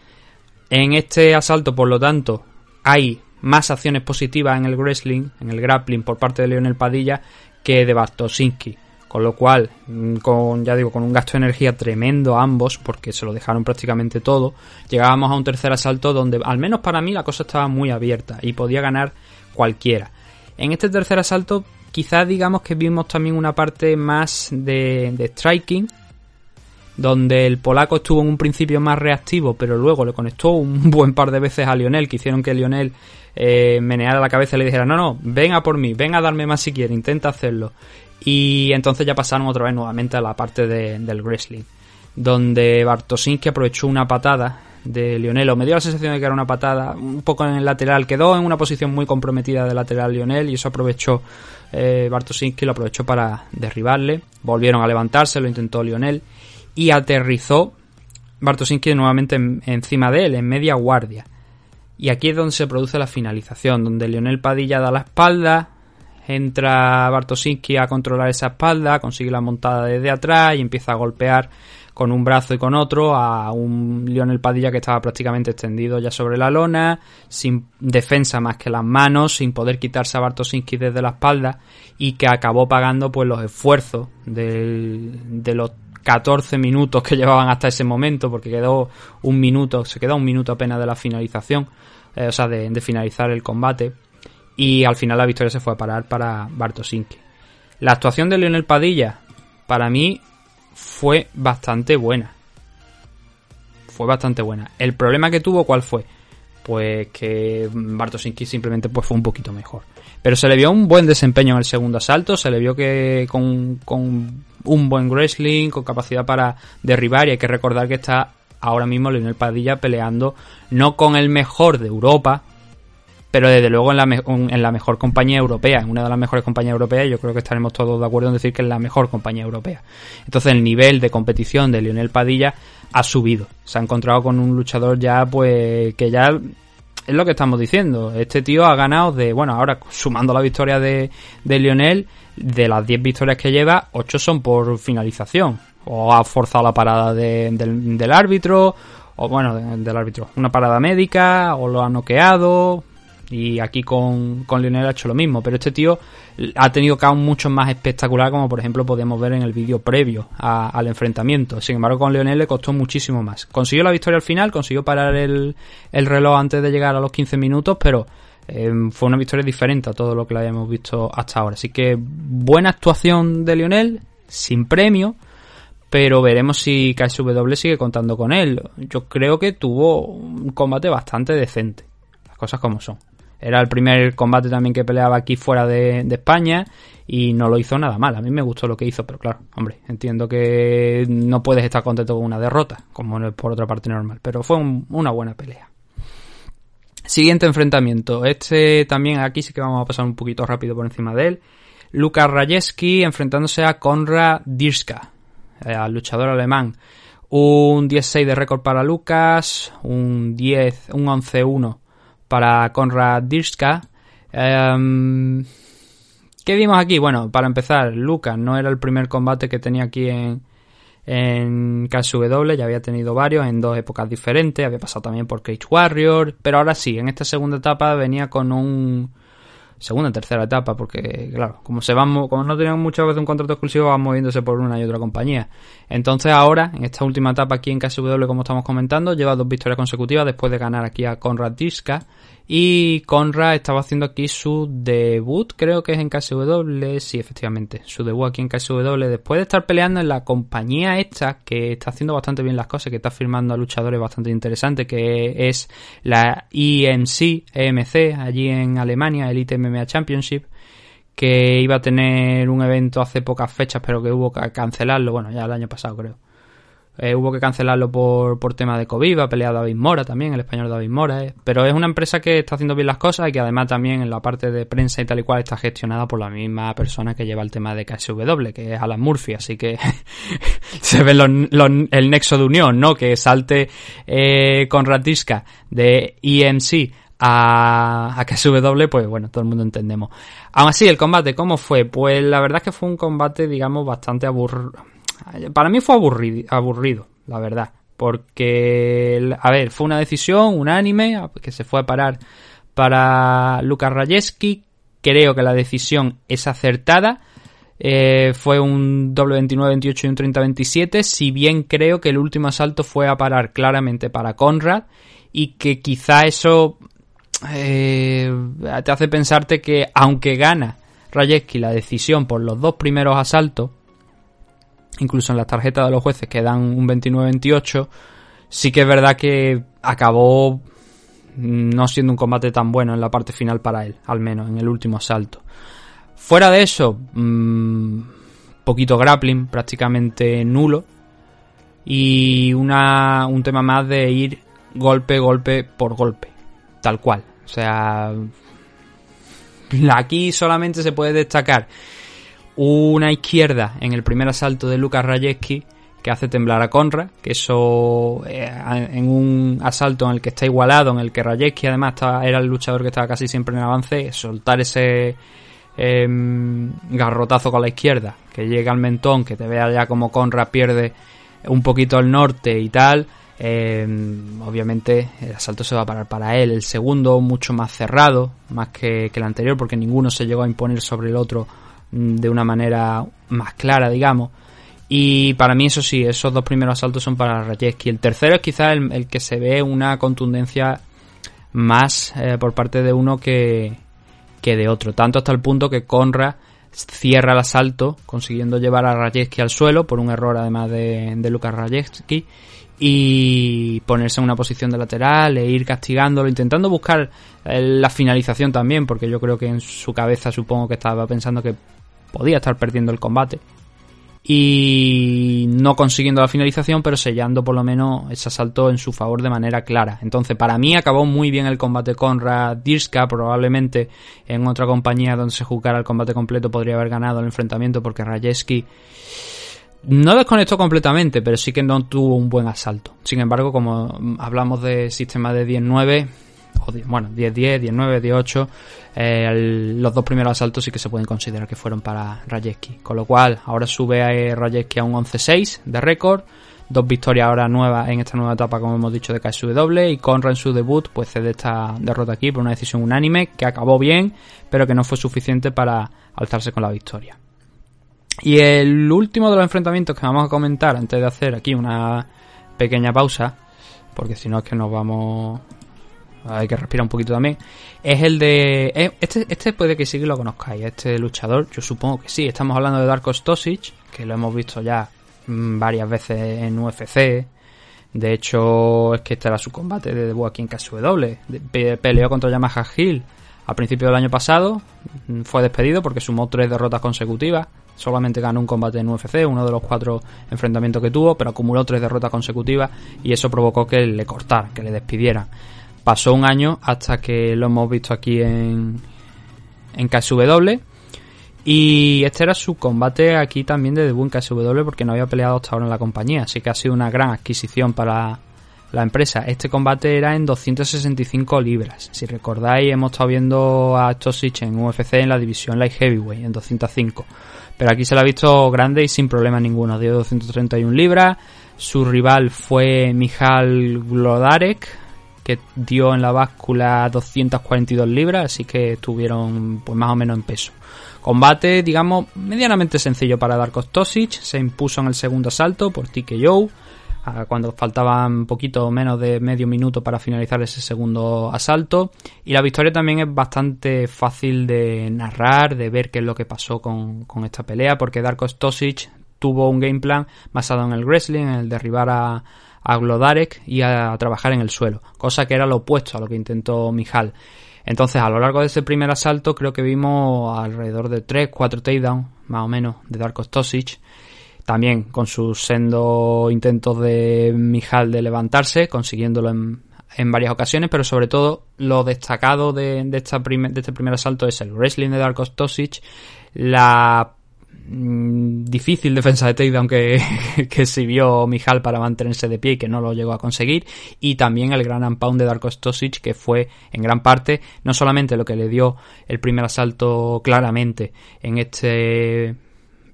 [SPEAKER 2] En este asalto, por lo tanto, hay más acciones positivas en el wrestling, en el grappling por parte de Lionel Padilla que de Bartosinski. Con lo cual, mm, con, ya digo, con un gasto de energía tremendo ambos, porque se lo dejaron prácticamente todo, llegábamos a un tercer asalto donde, al menos para mí, la cosa estaba muy abierta y podía ganar cualquiera. En este tercer asalto, quizás digamos que vimos también una parte más de, striking, donde el polaco estuvo en un principio más reactivo, pero luego le conectó un buen par de veces a Lionel, que hicieron que Lionel eh, meneara la cabeza y le dijera, no, no, venga por mí, venga a darme más si quiere, intenta hacerlo. Y entonces ya pasaron otra vez nuevamente a la parte de- del wrestling, donde Bartosinski aprovechó una patada de Lionel, me dio la sensación de que era una patada un poco en el lateral, quedó en una posición muy comprometida de lateral Lionel y eso aprovechó eh, lo aprovechó para derribarle, volvieron a levantarse, lo intentó Lionel y aterrizó Bartosinski nuevamente en- encima de él, en media guardia. Y aquí es donde se produce la finalización, donde Lionel Padilla da la espalda, entra Bartosinski a controlar esa espalda, consigue la montada desde atrás y empieza a golpear con un brazo y con otro a un Lionel Padilla que estaba prácticamente extendido ya sobre la lona, sin defensa más que las manos, sin poder quitarse a Bartosinski desde la espalda y que acabó pagando pues los esfuerzos del- de los 14 minutos que llevaban hasta ese momento, porque quedó un minuto, se quedó un minuto apenas de la finalización, eh, o sea, de, finalizar el combate. Y al final la victoria se fue a parar para Bartosinski. La actuación de Lionel Padilla, para mí, fue bastante buena. Fue bastante buena. El problema que tuvo, ¿cuál fue? Pues que Bartosinski simplemente pues, fue un poquito mejor. Pero se le vio un buen desempeño en el segundo asalto, se le vio que con, con un buen wrestling, con capacidad para derribar, y hay que recordar que está ahora mismo Lionel Padilla peleando no con el mejor de Europa, pero desde luego en la, en la mejor compañía europea, en una de las mejores compañías europeas, yo creo que estaremos todos de acuerdo en decir que es la mejor compañía europea. Entonces el nivel de competición de Lionel Padilla ha subido. Se ha encontrado con un luchador ya, pues, que ya es lo que estamos diciendo. Este tío ha ganado de, bueno, ahora sumando la victoria de, de Lionel, de las 10 victorias que lleva, 8 son por finalización. O ha forzado la parada de- del, árbitro, o bueno, de- del árbitro, una parada médica, o lo ha noqueado. Y aquí con, con Lionel ha hecho lo mismo. Pero este tío ha tenido caos mucho más espectacular, como por ejemplo podemos ver en el vídeo previo al enfrentamiento. Sin embargo, con Lionel le costó muchísimo más. Consiguió la victoria al final, consiguió parar el, el reloj antes de llegar a los 15 minutos, pero eh, fue una victoria diferente a todo lo que la habíamos visto hasta ahora. Así que buena actuación de Lionel, sin premio, pero veremos si KSW sigue contando con él. Yo creo que tuvo un combate bastante decente, las cosas como son. Era el primer combate también que peleaba aquí fuera de, España y no lo hizo nada mal. A mí me gustó lo que hizo, pero claro, hombre, entiendo que no puedes estar contento con una derrota, como no es por otra parte normal, pero fue un- una buena pelea. Siguiente enfrentamiento. Este también aquí sí que vamos a pasar un poquito rápido por encima de él. Lukas Rajewski enfrentándose a Konrad Dirska, eh, al luchador alemán. Un 10-6 de récord para Lucas, un 10, un 11-1 para Konrad Dirska. Em, ¿Qué vimos aquí? Bueno, para empezar, Lucas no era el primer combate que tenía aquí en, en KSW, ya había tenido varios en dos épocas diferentes, había pasado también por Cage Warrior, pero ahora sí, en esta segunda etapa venía con un segunda tercera etapa, porque claro, como se van mo- como no tenían muchas veces un contrato exclusivo, van moviéndose por una y otra compañía. Entonces ahora, en esta última etapa aquí en KSW, como estamos comentando, lleva dos victorias consecutivas después de ganar aquí a Conrad Diska Y Conrad estaba haciendo aquí su debut, creo que es en KSW, sí, efectivamente, su debut aquí en KSW, después de estar peleando en la compañía esta, que está haciendo bastante bien las cosas, que está firmando a luchadores bastante interesantes, que es la EMC, EMC, allí en Alemania, Elite MMA Championship, que iba a tener un evento hace pocas fechas, pero que hubo que cancelarlo, bueno, ya el año pasado creo. Eh, hubo que cancelarlo por, por tema de COVID, ha peleado David Mora también, el español David Mora. eh. Pero es una empresa que está haciendo bien las cosas y que además también en la parte de prensa y tal y cual está gestionada por la misma persona que lleva el tema de KSW, que es Alan Murphy. Así que se ve los- los- el nexo de unión, ¿no? Que salte eh, con Ratiska de EMC a, a KSW, pues bueno, todo el mundo entendemos. Aún así, el combate, ¿cómo fue? Pues la verdad es que fue un combate, digamos, bastante aburrido. Para mí fue aburrido, aburrido, la verdad. Porque, a ver, fue una decisión unánime que se fue a parar para Lucas Rajeski. Creo que la decisión es acertada. Eh, fue un doble 29-28 y un 30-27. Si bien creo que el último asalto fue a parar claramente para Conrad. Y que quizá eso eh, te hace pensarte que aunque gana Rajeski la decisión por los dos primeros asaltos, incluso en las tarjetas de los jueces que dan un 29-28, sí que es verdad que acabó no siendo un combate tan bueno en la parte final para él, al menos en el último asalto. Fuera de eso, mmm, poquito grappling, prácticamente nulo. Y una, un tema más de ir golpe, golpe por golpe. Tal cual. O sea, aquí solamente se puede destacar una izquierda en el primer asalto de Lucas Rajeski que hace temblar a Conrad, que eso eh, en un asalto en el que está igualado, en el que Rajeski además era el luchador que estaba casi siempre en avance, soltar ese eh, garrotazo con la izquierda, que llega al mentón, que te vea ya como Conrad pierde un poquito al norte y tal, eh, obviamente el asalto se va a parar para él. El segundo mucho más cerrado, más que, que el anterior, porque ninguno se llegó a imponer sobre el otro de una manera más clara, digamos. Y para mí eso sí, esos dos primeros asaltos son para Rajeski. El tercero es quizás el, que se ve una contundencia más eh, por parte de uno que, que de otro. Tanto hasta el punto que Conrad cierra el asalto, consiguiendo llevar a Rajeski al suelo por un error además de, de Lucas Rajeski y ponerse en una posición de lateral e ir castigándolo, intentando buscar eh, la finalización también, porque yo creo que en su cabeza supongo que estaba pensando que podía estar perdiendo el combate y no consiguiendo la finalización, pero sellando por lo menos ese asalto en su favor de manera clara. Entonces, para mí acabó muy bien el combate con Radirska, probablemente en otra compañía donde se jugara el combate completo podría haber ganado el enfrentamiento porque Rajeski no desconectó completamente, pero sí que no tuvo un buen asalto. Sin embargo, como hablamos de sistema de 10-9, o 10, bueno, 10-10, 10-9, 10-8, eh, los dos primeros asaltos sí que se pueden considerar que fueron para Rajeski. Con lo cual, ahora sube a eh, a un 11-6 de récord. Dos victorias ahora nuevas en esta nueva etapa, como hemos dicho, de KSW. Y Conra en su debut, pues cede esta derrota aquí por una decisión unánime que acabó bien, pero que no fue suficiente para alzarse con la victoria. Y el último de los enfrentamientos que vamos a comentar antes de hacer aquí una pequeña pausa, porque si no es que nos vamos hay que respirar un poquito también, es el de... Este, este puede que sí que lo conozcáis, este luchador, yo supongo que sí, estamos hablando de Darko Stosic, que lo hemos visto ya varias veces en UFC, de hecho es que este era su combate de debut aquí en KSW, peleó contra Yamaha Hill a principios del año pasado, fue despedido porque sumó tres derrotas consecutivas, solamente ganó un combate en UFC, uno de los cuatro enfrentamientos que tuvo, pero acumuló tres derrotas consecutivas y eso provocó que le cortaran, que le despidieran. Pasó un año hasta que lo hemos visto aquí en, en KSW. Y este era su combate aquí también de debut en KSW porque no había peleado hasta ahora en la compañía. Así que ha sido una gran adquisición para la empresa. Este combate era en 265 libras. Si recordáis, hemos estado viendo a Stosic en UFC en la división Light Heavyweight en 205. Pero aquí se lo ha visto grande y sin problema ninguno. Dio 231 libras. Su rival fue Mijal Glodarek, que dio en la báscula 242 libras, así que estuvieron pues más o menos en peso. Combate, digamos, medianamente sencillo para Darko Stosic, se impuso en el segundo asalto por TKO. cuando faltaban poquito menos de medio minuto para finalizar ese segundo asalto. Y la victoria también es bastante fácil de narrar, de ver qué es lo que pasó con, con esta pelea, porque Darko Stosic tuvo un game plan basado en el wrestling, en el derribar a, a Glodarek y a, trabajar en el suelo, cosa que era lo opuesto a lo que intentó Mijal. Entonces, a lo largo de ese primer asalto, creo que vimos alrededor de 3, 4 takedowns, más o menos, de Darko Stosic. También con sus sendo intentos de Mijal de levantarse, consiguiéndolo en, varias ocasiones, pero sobre todo lo destacado de, este primer asalto es el wrestling de Darko Stosic, la difícil defensa de takedown que, que sirvió Mijal para mantenerse de pie y que no lo llegó a conseguir y también el gran unpound de Darko Stosic que fue en gran parte no solamente lo que le dio el primer asalto claramente en este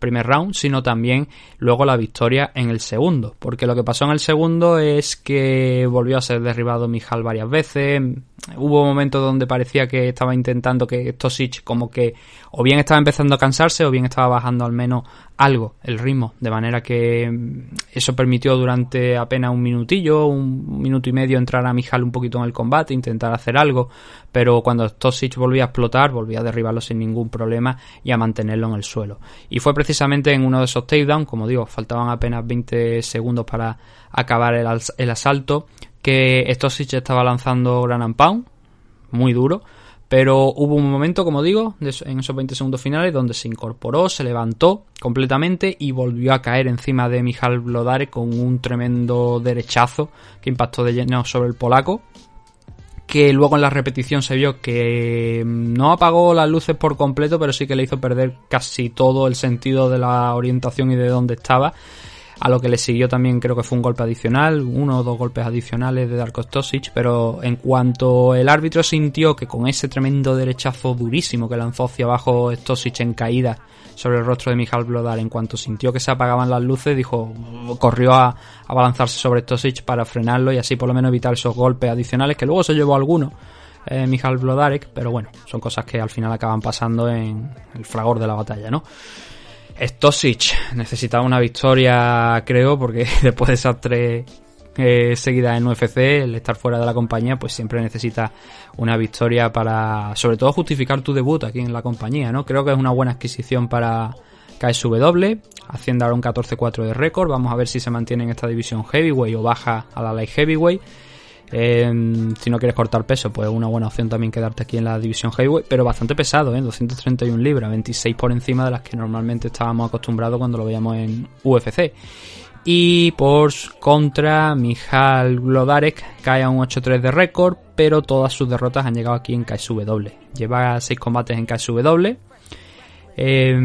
[SPEAKER 2] primer round, sino también luego la victoria en el segundo. Porque lo que pasó en el segundo es que volvió a ser derribado Mijal varias veces. Hubo momentos donde parecía que estaba intentando que Stosic como que o bien estaba empezando a cansarse o bien estaba bajando al menos algo el ritmo. De manera que mm, eso permitió durante apenas un minutillo, un minuto y medio entrar a Mijal un poquito en el combate, intentar hacer algo. Pero cuando Stosic volvía a explotar, volvía a derribarlo sin ningún problema y a mantenerlo en el suelo. Y fue precisamente en uno de esos takedowns, como digo, faltaban apenas 20 segundos para acabar el, el asalto, que Stosic estaba lanzando Gran and Pound, muy duro, pero hubo un momento, como digo, en esos 20 segundos finales donde se incorporó, se levantó completamente y volvió a caer encima de Mijal Blodare con un tremendo derechazo que impactó de lleno sobre el polaco que luego en la repetición se vio que mm, no apagó las luces por completo, pero sí que le hizo perder casi todo el sentido de la orientación y de dónde estaba. A lo que le siguió también creo que fue un golpe adicional, uno o dos golpes adicionales de Darko Stosic, pero en cuanto el árbitro sintió que con ese tremendo derechazo durísimo que lanzó hacia abajo Stosic en caída sobre el rostro de Mijal Blodar, en cuanto sintió que se apagaban las luces, dijo, corrió a, a balanzarse sobre Stosic para frenarlo y así por lo menos evitar esos golpes adicionales que luego se llevó alguno eh, Mijal Blodarek, pero bueno, son cosas que al final acaban pasando en el fragor de la batalla, ¿no? Stosic necesitaba una victoria, creo, porque después de esas tres eh, seguidas en UFC, el estar fuera de la compañía, pues siempre necesita una victoria para, sobre todo, justificar tu debut aquí en la compañía, ¿no? Creo que es una buena adquisición para KSW, haciendo ahora un 14-4 de récord. Vamos a ver si se mantiene en esta división heavyweight o baja a la light heavyweight. Eh, si no quieres cortar peso, pues es una buena opción también quedarte aquí en la división heavyweight, pero bastante pesado, ¿eh? 231 libras, 26 por encima de las que normalmente estábamos acostumbrados cuando lo veíamos en UFC. Y por contra, Mijal Glodarek cae a un 8-3 de récord, pero todas sus derrotas han llegado aquí en KSW. Lleva 6 combates en KSW. Eh,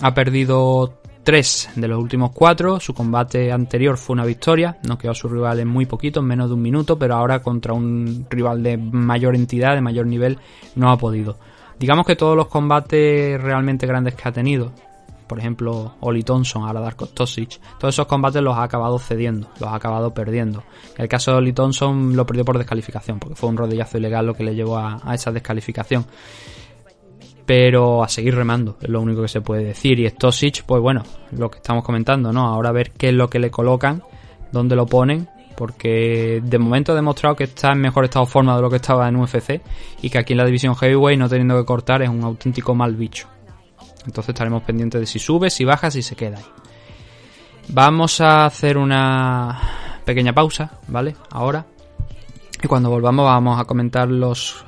[SPEAKER 2] ha perdido 3 de los últimos 4. Su combate anterior fue una victoria. No quedó a su rival en muy poquito, en menos de un minuto, pero ahora contra un rival de mayor entidad, de mayor nivel, no ha podido. Digamos que todos los combates realmente grandes que ha tenido, por ejemplo, Oli Thompson, ahora Darko Stosic, todos esos combates los ha acabado cediendo, los ha acabado perdiendo. En el caso de Oli Thompson lo perdió por descalificación, porque fue un rodillazo ilegal lo que le llevó a esa descalificación. Pero a seguir remando, es lo único que se puede decir. Y Stosic, pues bueno, lo que estamos comentando, ¿no? Ahora a ver qué es lo que le colocan, dónde lo ponen, porque de momento ha demostrado que está en mejor estado de forma de lo que estaba en UFC y que aquí en la división heavyweight no teniendo que cortar es un auténtico mal bicho. Entonces estaremos pendientes de si sube, si baja, si se queda ahí. Vamos a hacer una pequeña pausa, ¿vale? Ahora. Y cuando volvamos vamos a comentar los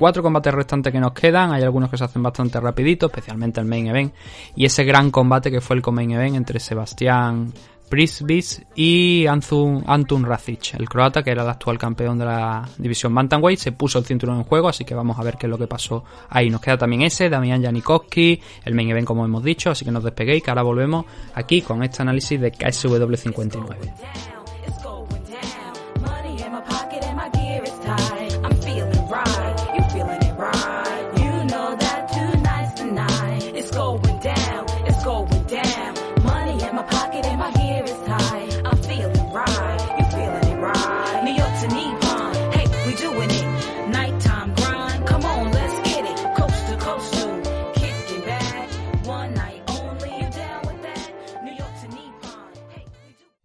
[SPEAKER 2] cuatro combates restantes que nos quedan. Hay algunos que se hacen bastante rapidito, especialmente el main event. Y ese gran combate que fue el main event entre Sebastián Prisbis y Antun, Antun Racic, el croata que era el actual campeón de la división Bantamweight, se puso el cinturón en juego, así que vamos a ver qué es lo que pasó ahí. Nos queda también ese, Damián Janikowski, el main event como hemos dicho, así que no os despeguéis, que ahora volvemos aquí con este análisis de KSW 59.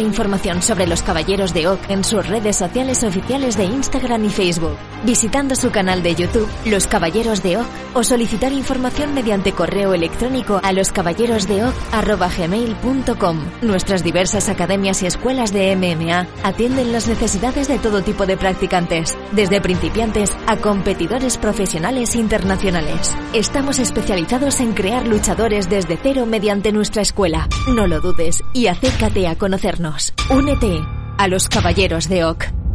[SPEAKER 4] información sobre los Caballeros de Oak en sus redes sociales oficiales de Instagram y Facebook, visitando su canal de YouTube, Los Caballeros de Oak, o solicitar información mediante correo electrónico a loscaballerosdeoc.gmail.com. Nuestras diversas academias y escuelas de MMA atienden las necesidades de todo tipo de practicantes, desde principiantes a competidores profesionales internacionales. Estamos especializados en crear luchadores desde cero mediante nuestra escuela. No lo dudes y acércate a conocernos. Únete a los Caballeros de Oak.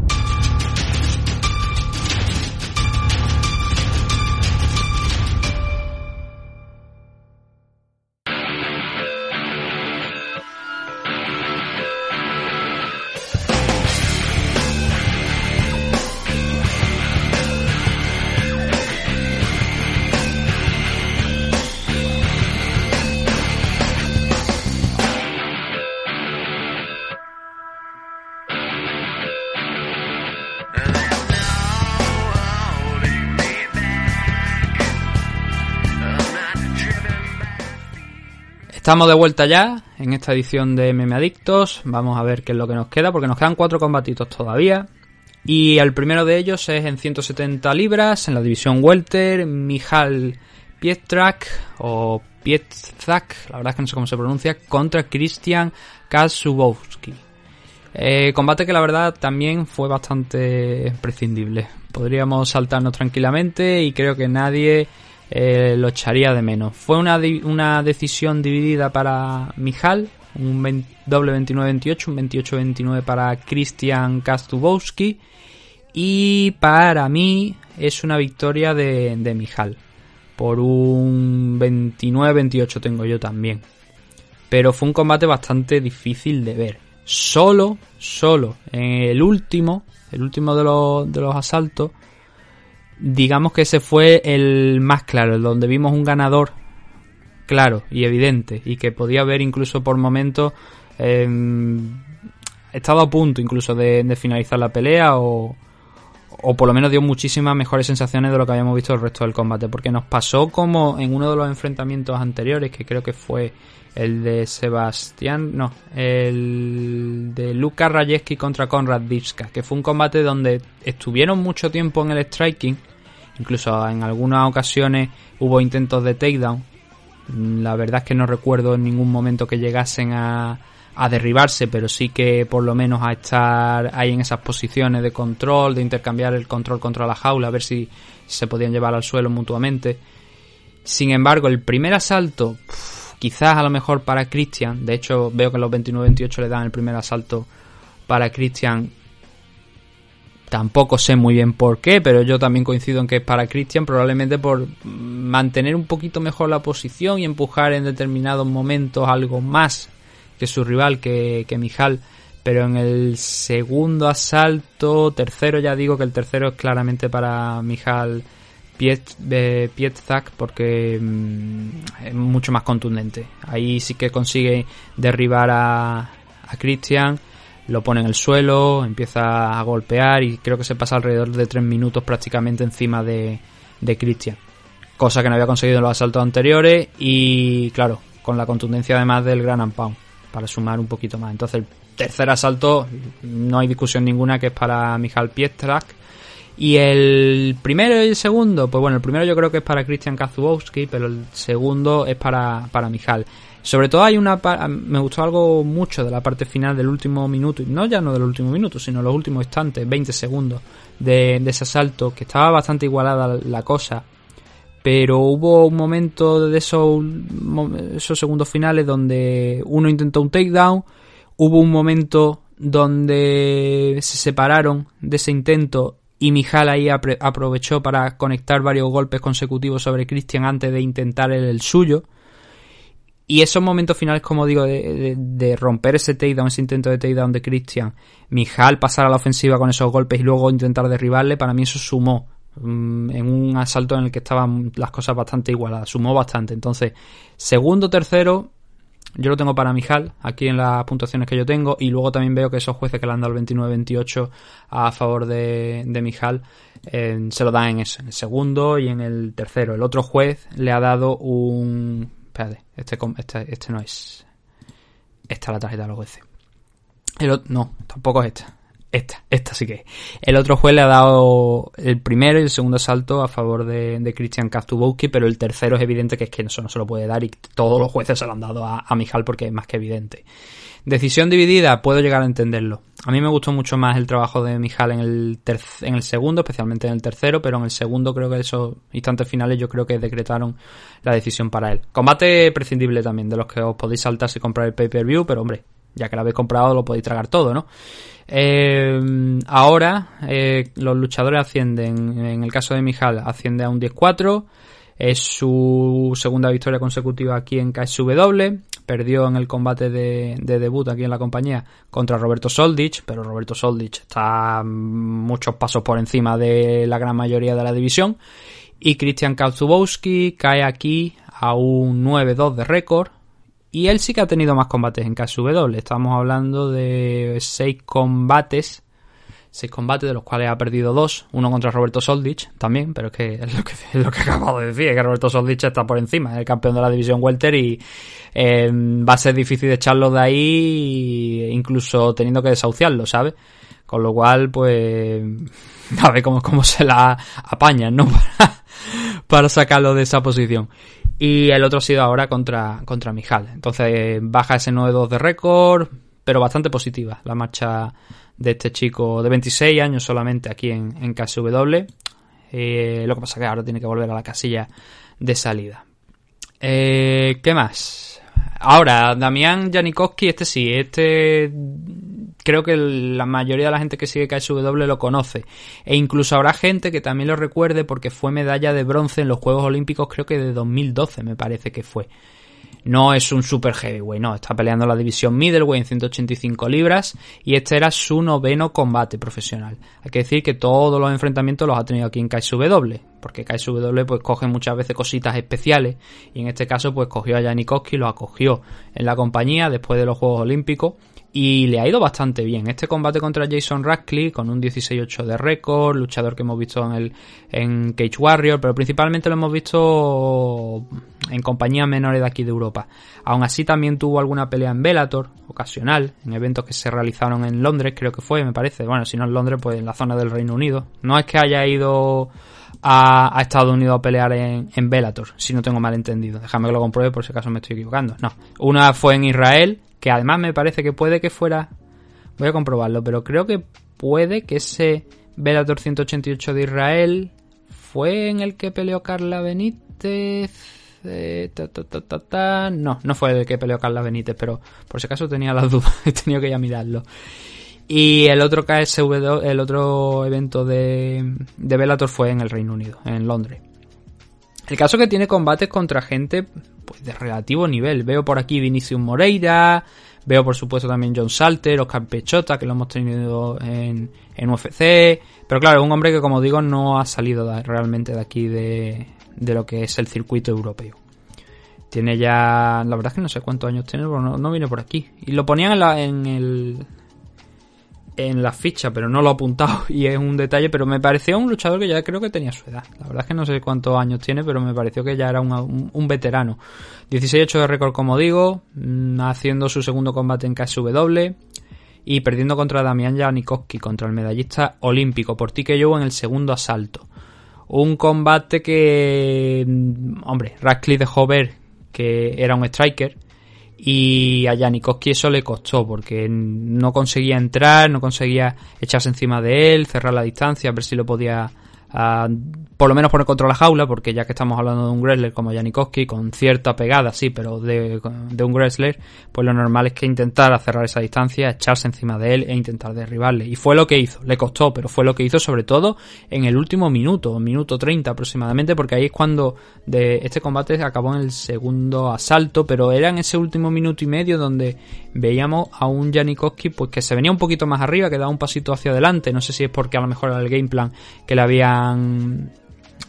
[SPEAKER 2] Estamos de vuelta ya en esta edición de Meme Adictos. Vamos a ver qué es lo que nos queda, porque nos quedan cuatro combatitos todavía. Y el primero de ellos es en 170 libras, en la división Welter, Mijal Pietrak o Pietzak, la verdad es que no sé cómo se pronuncia, contra Christian Kasubowski. Eh, combate que la verdad también fue bastante prescindible. Podríamos saltarnos tranquilamente y creo que nadie eh, lo echaría de menos. Fue una, una decisión dividida para Mijal, un 20 doble 29-28, un 28-29 para Christian Kastubowski y para mí es una victoria de, de Mijal. Por un 29-28 tengo yo también. Pero fue un combate bastante difícil de ver. Solo, solo, en el último, el último de los, de los asaltos, digamos que ese fue el más claro, el donde vimos un ganador claro y evidente y que podía haber incluso por momentos eh, estado a punto incluso de, finalizar la pelea o, o por lo menos dio muchísimas mejores sensaciones de lo que habíamos visto el resto del combate porque nos pasó como en uno de los enfrentamientos anteriores que creo que fue el de Sebastián, no, el de Luka Rajewski contra Konrad Vivska, que fue un combate donde estuvieron mucho tiempo en el striking, incluso en algunas ocasiones hubo intentos de takedown. La verdad es que no recuerdo en ningún momento que llegasen a, a derribarse, pero sí que por lo menos a estar ahí en esas posiciones de control, de intercambiar el control contra la jaula, a ver si se podían llevar al suelo mutuamente. Sin embargo, el primer asalto, quizás a lo mejor para Christian, de hecho veo que los 29-28 le dan el primer asalto para Christian. Tampoco sé muy bien por qué, pero yo también coincido en que es para Christian, probablemente por mantener un poquito mejor la posición y empujar en determinados momentos algo más que su rival, que, que Mijal. Pero en el segundo asalto, tercero ya digo que el tercero es claramente para Mijal Piet, eh, Pietzak porque mm, es mucho más contundente. Ahí sí que consigue derribar a, a Christian, lo pone en el suelo, empieza a golpear y creo que se pasa alrededor de tres minutos prácticamente encima de, de Christian. Cosa que no había conseguido en los asaltos anteriores y claro, con la contundencia además del Gran and Pound para sumar un poquito más. Entonces el tercer asalto no hay discusión ninguna que es para Mijal Pietrak. Y el primero y el segundo, pues bueno, el primero yo creo que es para Christian Kazubowski, pero el segundo es para, para Mijal. Sobre todo hay una me gustó algo mucho de la parte final del último minuto, y no ya no del último minuto, sino los últimos instantes, 20 segundos de, de ese asalto, que estaba bastante igualada la cosa, pero hubo un momento de esos, esos segundos finales donde uno intentó un takedown, hubo un momento donde se separaron de ese intento y Mijal ahí aprovechó para conectar varios golpes consecutivos sobre Christian antes de intentar el suyo. Y esos momentos finales, como digo, de, de- de romper ese takedown, ese intento de takedown de Christian, Mijal pasar a la ofensiva con esos golpes y luego intentar derribarle, para mí eso sumó mm, en un asalto en el que estaban las cosas bastante igualadas, sumó bastante. Entonces, segundo, tercero, yo lo tengo para Mijal, aquí en las puntuaciones que yo tengo, y luego también veo que esos jueces que le han dado el 29-28 a favor de, de Mijal, eh, se lo dan en eso, en el segundo y en el tercero. El otro juez le ha dado un... Espérate, este, este, este no es... Esta es la tarjeta de los jueces. El ot- no, tampoco es esta. Esta, esta sí que es. El otro juez le ha dado el primero y el segundo asalto a favor de, de Christian Kastubowski, pero el tercero es evidente que es que eso no se lo puede dar y todos los jueces se lo han dado a, a Mijal porque es más que evidente. Decisión dividida, puedo llegar a entenderlo. A mí me gustó mucho más el trabajo de Mijal en el, en el segundo, especialmente en el tercero, pero en el segundo creo que esos instantes finales yo creo que decretaron la decisión para él. Combate prescindible también, de los que os podéis saltar si comprar el pay-per-view, pero hombre, ya que lo habéis comprado lo podéis tragar todo, ¿no? Eh, ahora eh, los luchadores ascienden, en el caso de Mijal, asciende a un 10-4. Es su segunda victoria consecutiva aquí en KSW. Perdió en el combate de, de debut aquí en la compañía contra Roberto Soldich, pero Roberto Soldich está muchos pasos por encima de la gran mayoría de la división. Y Christian Katsubowski cae aquí a un 9-2 de récord. Y él sí que ha tenido más combates en KSW. Estamos hablando de 6 combates. 6 combates de los cuales ha perdido 2. Uno contra Roberto Soldich también, pero es que es lo que, es lo que acabo de decir. Es que Roberto Soldich está por encima. Es el campeón de la división Welter y eh, va a ser difícil echarlo de ahí, incluso teniendo que desahuciarlo, ¿sabes? Con lo cual, pues, a ver cómo, cómo se la apañan, ¿no? Para sacarlo de esa posición. Y el otro ha sido ahora contra, contra Mijal. Entonces baja ese 9-2 de récord, pero bastante positiva la marcha de este chico de 26 años solamente aquí en, en KSW. Eh, lo que pasa que ahora tiene que volver a la casilla de salida. Eh, ¿Qué más? Ahora, Damián Janikowski, este sí, este creo que la mayoría de la gente que sigue KSW lo conoce. E incluso habrá gente que también lo recuerde porque fue medalla de bronce en los Juegos Olímpicos, creo que de 2012 me parece que fue. No es un super heavyweight, no, está peleando la división middleweight en 185 libras y este era su noveno combate profesional. Hay que decir que todos los enfrentamientos los ha tenido aquí en KSW, porque KSW pues coge muchas veces cositas especiales y en este caso pues cogió a Janikowski, lo acogió en la compañía después de los Juegos Olímpicos y le ha ido bastante bien. Este combate contra Jason Radcliffe con un 16-8 de récord, luchador que hemos visto en el en Cage Warrior, pero principalmente lo hemos visto en compañías menores de aquí de Europa. Aún así también tuvo alguna pelea en Bellator, ocasional, en eventos que se realizaron en Londres, creo que fue, me parece. Bueno, si no en Londres, pues en la zona del Reino Unido. No es que haya ido a, a Estados Unidos a pelear en, en Bellator, si no tengo mal entendido. Déjame que lo compruebe por si acaso me estoy equivocando. No, una fue en Israel, que además me parece que puede que fuera... Voy a comprobarlo, pero creo que puede que ese Bellator 188 de Israel fue en el que peleó Carla Benítez. eh, ta, ta, ta. No, no fue el que peleó Carla Benítez, pero por si acaso tenía las dudas, he tenido que ya mirarlo. Y el otro KSW, el otro evento de, de Bellator fue en el Reino Unido, en Londres. El caso que tiene combates contra gente pues, de relativo nivel. Veo por aquí Vinicius Moreira, veo por supuesto también John Salter, Oscar Pechota, que lo hemos tenido en, en UFC. Pero claro, un hombre que como digo no ha salido realmente de aquí de, de lo que es el circuito europeo. Tiene ya, la verdad es que no sé cuántos años tiene, pero no, no viene por aquí. Y lo ponían en, la- en el, en la ficha, pero no lo he apuntado y es un detalle, pero me pareció un luchador que ya creo que tenía su edad. La verdad es que no sé cuántos años tiene, pero me pareció que ya era un veterano. 16-8 de récord, como digo, mm, haciendo su segundo combate en KSW y perdiendo contra Damián Janikowski, contra el medallista olímpico, por ti que yo en el segundo asalto. Un combate que, mm, hombre, Radcliffe dejó ver que era un striker y a Janikowski eso le costó porque no conseguía entrar, no conseguía echarse encima de él, cerrar la distancia, ver si lo podía por lo menos poner contra la jaula, porque ya que estamos hablando de un wrestler como Janikowski, con cierta pegada, sí, pero de, de un wrestler, pues lo normal es que intentara cerrar esa distancia, echarse encima de él e intentar derribarle. Y fue lo que hizo, le costó, pero fue lo que hizo sobre todo en el último minuto, minuto 30 aproximadamente, porque ahí es cuando de este combate acabó en el segundo asalto, pero era en ese último minuto y medio donde veíamos a un Janikowski pues que se venía un poquito más arriba, que daba un pasito hacia adelante, no sé si es porque a lo mejor era el game plan que le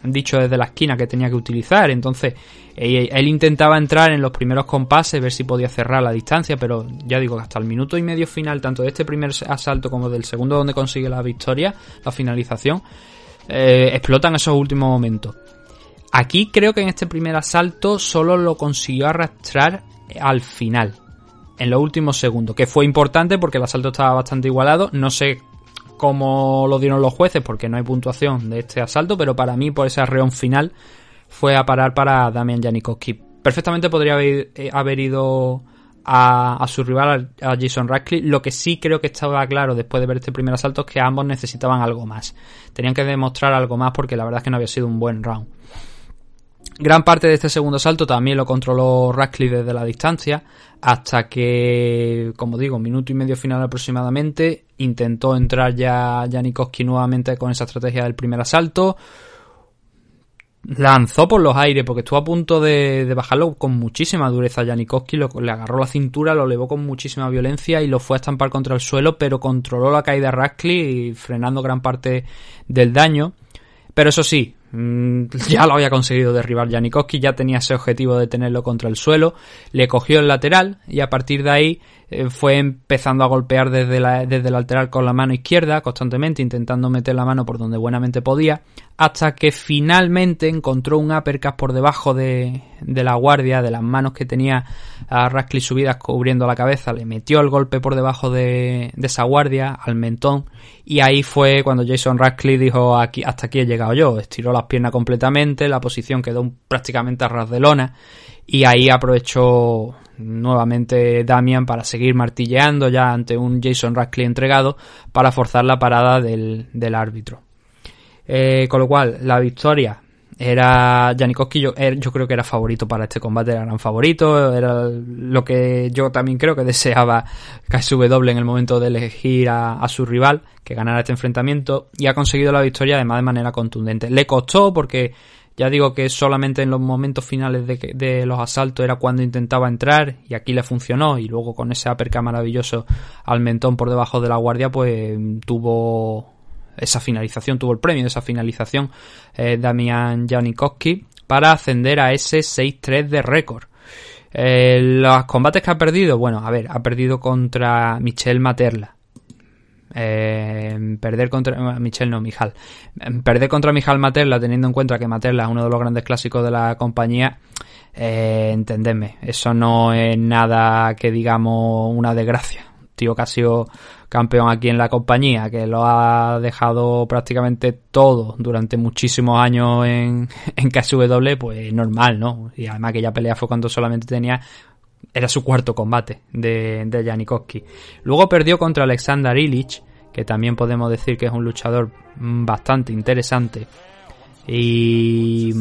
[SPEAKER 2] dicho desde la esquina que tenía que utilizar. Entonces, él intentaba entrar en los primeros compases, ver si podía cerrar la distancia, pero ya digo que hasta el minuto y medio final, tanto de este primer asalto como del segundo donde consigue la victoria, la finalización, eh, explotan esos últimos momentos. Aquí creo que en este primer asalto solo lo consiguió arrastrar al final, en los últimos segundos, que fue importante porque el asalto estaba bastante igualado. No sé cómo lo dieron los jueces porque no hay puntuación de este asalto, pero para mí por ese arreón final fue a parar para Damian Janikowski. Perfectamente podría haber, eh, haber ido a, a, su rival, a Jason Radcliffe. Lo que sí creo que estaba claro después de ver este primer asalto es que ambos necesitaban algo más. Tenían que demostrar algo más porque la verdad es que no había sido un buen round. Gran parte de este segundo salto también lo controló Radcliffe desde la distancia, hasta que, como digo, minuto y medio final aproximadamente, intentó entrar ya Janikowski nuevamente con esa estrategia del primer asalto. Lanzó por los aires porque estuvo a punto de, bajarlo con muchísima dureza Janikowski, lo, le agarró la cintura, lo elevó con muchísima violencia y lo fue a estampar contra el suelo, pero controló la caída de frenando gran parte del daño. Pero eso sí, ya lo había conseguido derribar Janikowski, ya tenía ese objetivo de tenerlo contra el suelo, le cogió el lateral y a partir de ahí fue empezando a golpear desde, la, desde el lateral con la mano izquierda constantemente, intentando meter la mano por donde buenamente podía, hasta que finalmente encontró un uppercut por debajo de, de la guardia, de las manos que tenía a Radcliffe subidas cubriendo la cabeza, le metió el golpe por debajo de, de esa guardia, al mentón, y ahí fue cuando Jason Radcliffe dijo aquí, hasta aquí he llegado yo, estiró las piernas completamente, la posición quedó prácticamente a ras de lona, y ahí aprovechó nuevamente Damian para seguir martilleando ya ante un Jason Radcliffe entregado para forzar la parada del, del árbitro. Eh, con lo cual, la victoria era Janikowski, yo, er, yo, creo que era favorito para este combate, era gran favorito, era lo que yo también creo que deseaba KSW en el momento de elegir a, a, su rival, que ganara este enfrentamiento, y ha conseguido la victoria además de manera contundente. Le costó porque ya digo que solamente en los momentos finales de, los asaltos era cuando intentaba entrar y aquí le funcionó y luego con ese uppercut maravilloso al mentón por debajo de la guardia pues tuvo esa finalización, tuvo el premio de esa finalización eh, Damian Janikowski para ascender a ese 6-3 de récord. Eh, los combates que ha perdido, bueno, a ver, ha perdido contra Michel Materla, eh, perder contra Michel no, Mijal. Perder contra Mijal Materla, teniendo en cuenta que Materla es uno de los grandes clásicos de la compañía, eh, entendedme, eso no es nada que digamos una desgracia. Tío que ha sido campeón aquí en la compañía, que lo ha dejado prácticamente todo durante muchísimos años en, en KSW, pues normal, ¿no? Y además aquella pelea fue cuando solamente tenía era su cuarto combate de, de Janikowski. Luego perdió contra Alexander Illich, que también podemos decir que es un luchador bastante interesante. Y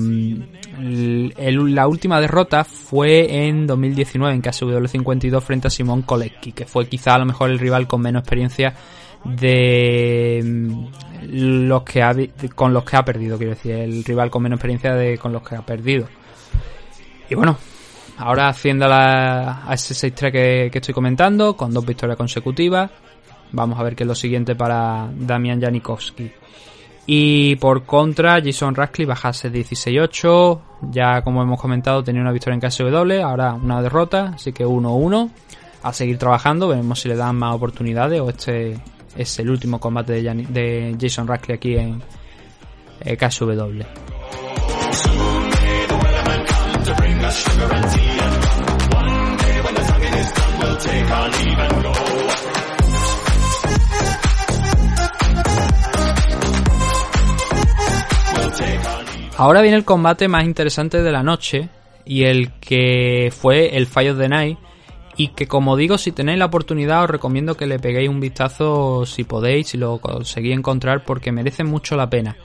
[SPEAKER 2] el, la última derrota fue en 2019 en KSW 52 frente a Simón Kolecki, que fue quizá a lo mejor el rival con menos experiencia de los que ha, con los que ha perdido, quiero decir, el rival con menos experiencia de con los que ha perdido. Y bueno, ahora haciendo a ese 6-3 que, estoy comentando, con dos victorias consecutivas. Vamos a ver qué es lo siguiente para Damian Janikowski. Y por contra, Jason Radcliffe bajase 16-8. Ya como hemos comentado, tenía una victoria en KSW, ahora una derrota, así que 1-1. A seguir trabajando, veremos si le dan más oportunidades o este es el último combate de Jason Radcliffe aquí en eh, KSW. Ahora viene el combate más interesante de la noche y el que fue el Fight of the Night y que como digo si tenéis la oportunidad os recomiendo que le peguéis un vistazo si podéis si lo conseguís encontrar porque merece mucho la pena.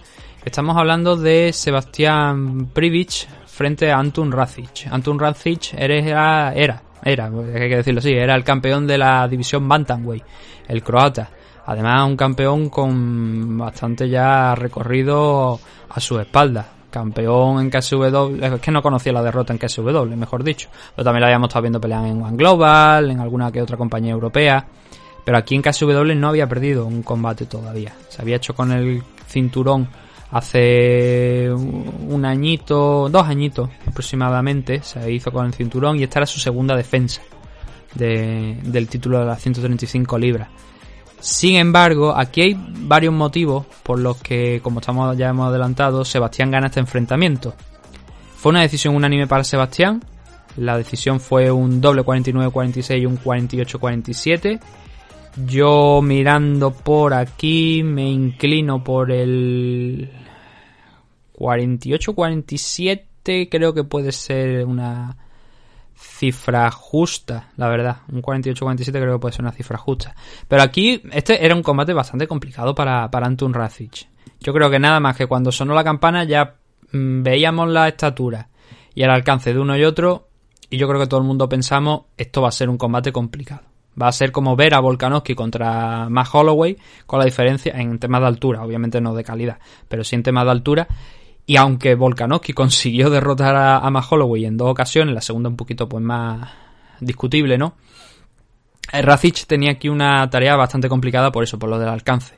[SPEAKER 2] Estamos hablando de Sebastián Privic frente a Antun Racic. Antun Racic era, era, era, hay que decirlo así, era el campeón de la división Bantamweight, el croata. Además, un campeón con bastante ya recorrido a su espalda. Campeón en KSW, es que no conocía la derrota en KSW, mejor dicho. Pero también lo habíamos estado viendo pelear en One Global, en alguna que otra compañía europea. Pero aquí en KSW no había perdido un combate todavía. Se había hecho con el cinturón hace un añito, dos añitos aproximadamente. Se hizo con el cinturón y esta era su segunda defensa de- del título de las 135 libras. Sin embargo, aquí hay varios motivos por los que, como estamos ya hemos adelantado, Sebastián gana este enfrentamiento. Fue una decisión unánime para Sebastián. La decisión fue un doble 49-46 y un 48-47. Yo mirando por aquí me inclino por el 48-47. Creo que puede ser una cifra justa, la verdad. Un 48-47 creo que puede ser una cifra justa. Pero aquí este era un combate bastante complicado para, para Antun Racic. Yo creo que nada más que cuando sonó la campana ya mm, veíamos la estatura y el alcance de uno y otro y yo creo que todo el mundo pensamos esto va a ser un combate complicado. Va a ser como ver a Volkanovski contra Matt Holloway con la diferencia en temas de altura, obviamente no de calidad, pero sí en temas de altura. Y aunque Volkanovski consiguió derrotar a, a Holloway en dos ocasiones, la segunda un poquito pues más discutible, ¿no? Eh, Racic tenía aquí una tarea bastante complicada por eso, por lo del alcance.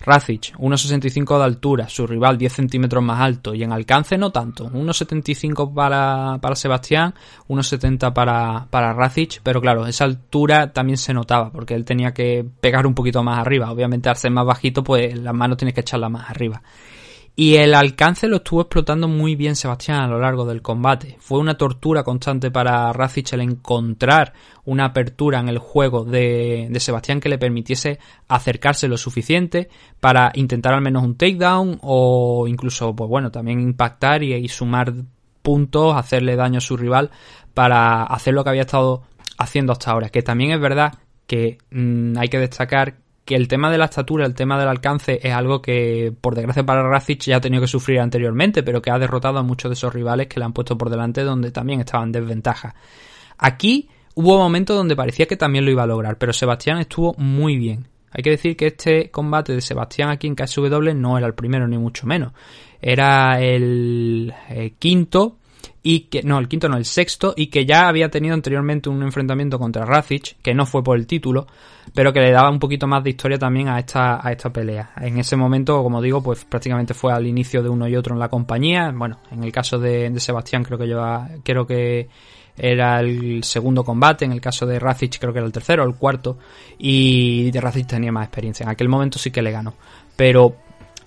[SPEAKER 2] Racic, 1,65 de altura, su rival 10 centímetros más alto y en alcance no tanto, 1,75 para, para Sebastián, 1,70 para, para Racic, pero claro, esa altura también se notaba porque él tenía que pegar un poquito más arriba, obviamente al ser más bajito pues las manos tienes que echarlas más arriba. Y el alcance lo estuvo explotando muy bien Sebastián a lo largo del combate. Fue una tortura constante para Racic el encontrar una apertura en el juego de, Sebastián que le permitiese acercarse lo suficiente para intentar al menos un takedown o incluso, pues bueno, también impactar y, y sumar puntos, hacerle daño a su rival para hacer lo que había estado haciendo hasta ahora. Que también es verdad que mm, hay que destacar que el tema de la estatura, el tema del alcance es algo que por desgracia para Racic ya ha tenido que sufrir anteriormente, pero que ha derrotado a muchos de esos rivales que le han puesto por delante donde también estaban en desventaja. Aquí hubo momentos donde parecía que también lo iba a lograr, pero Sebastián estuvo muy bien. Hay que decir que este combate de Sebastián aquí en KSW no era el primero ni mucho menos. Era el, eh, quinto y que no, el quinto no, el sexto y que ya había tenido anteriormente un enfrentamiento contra Racic, que no fue por el título, pero que le daba un poquito más de historia también a esta a esta pelea. En ese momento, como digo, pues prácticamente fue al inicio de uno y otro en la compañía. Bueno, en el caso de, Sebastián creo que lleva creo que era el segundo combate, en el caso de Racic creo que era el tercero el cuarto y de Racic tenía más experiencia. En aquel momento sí que le ganó, pero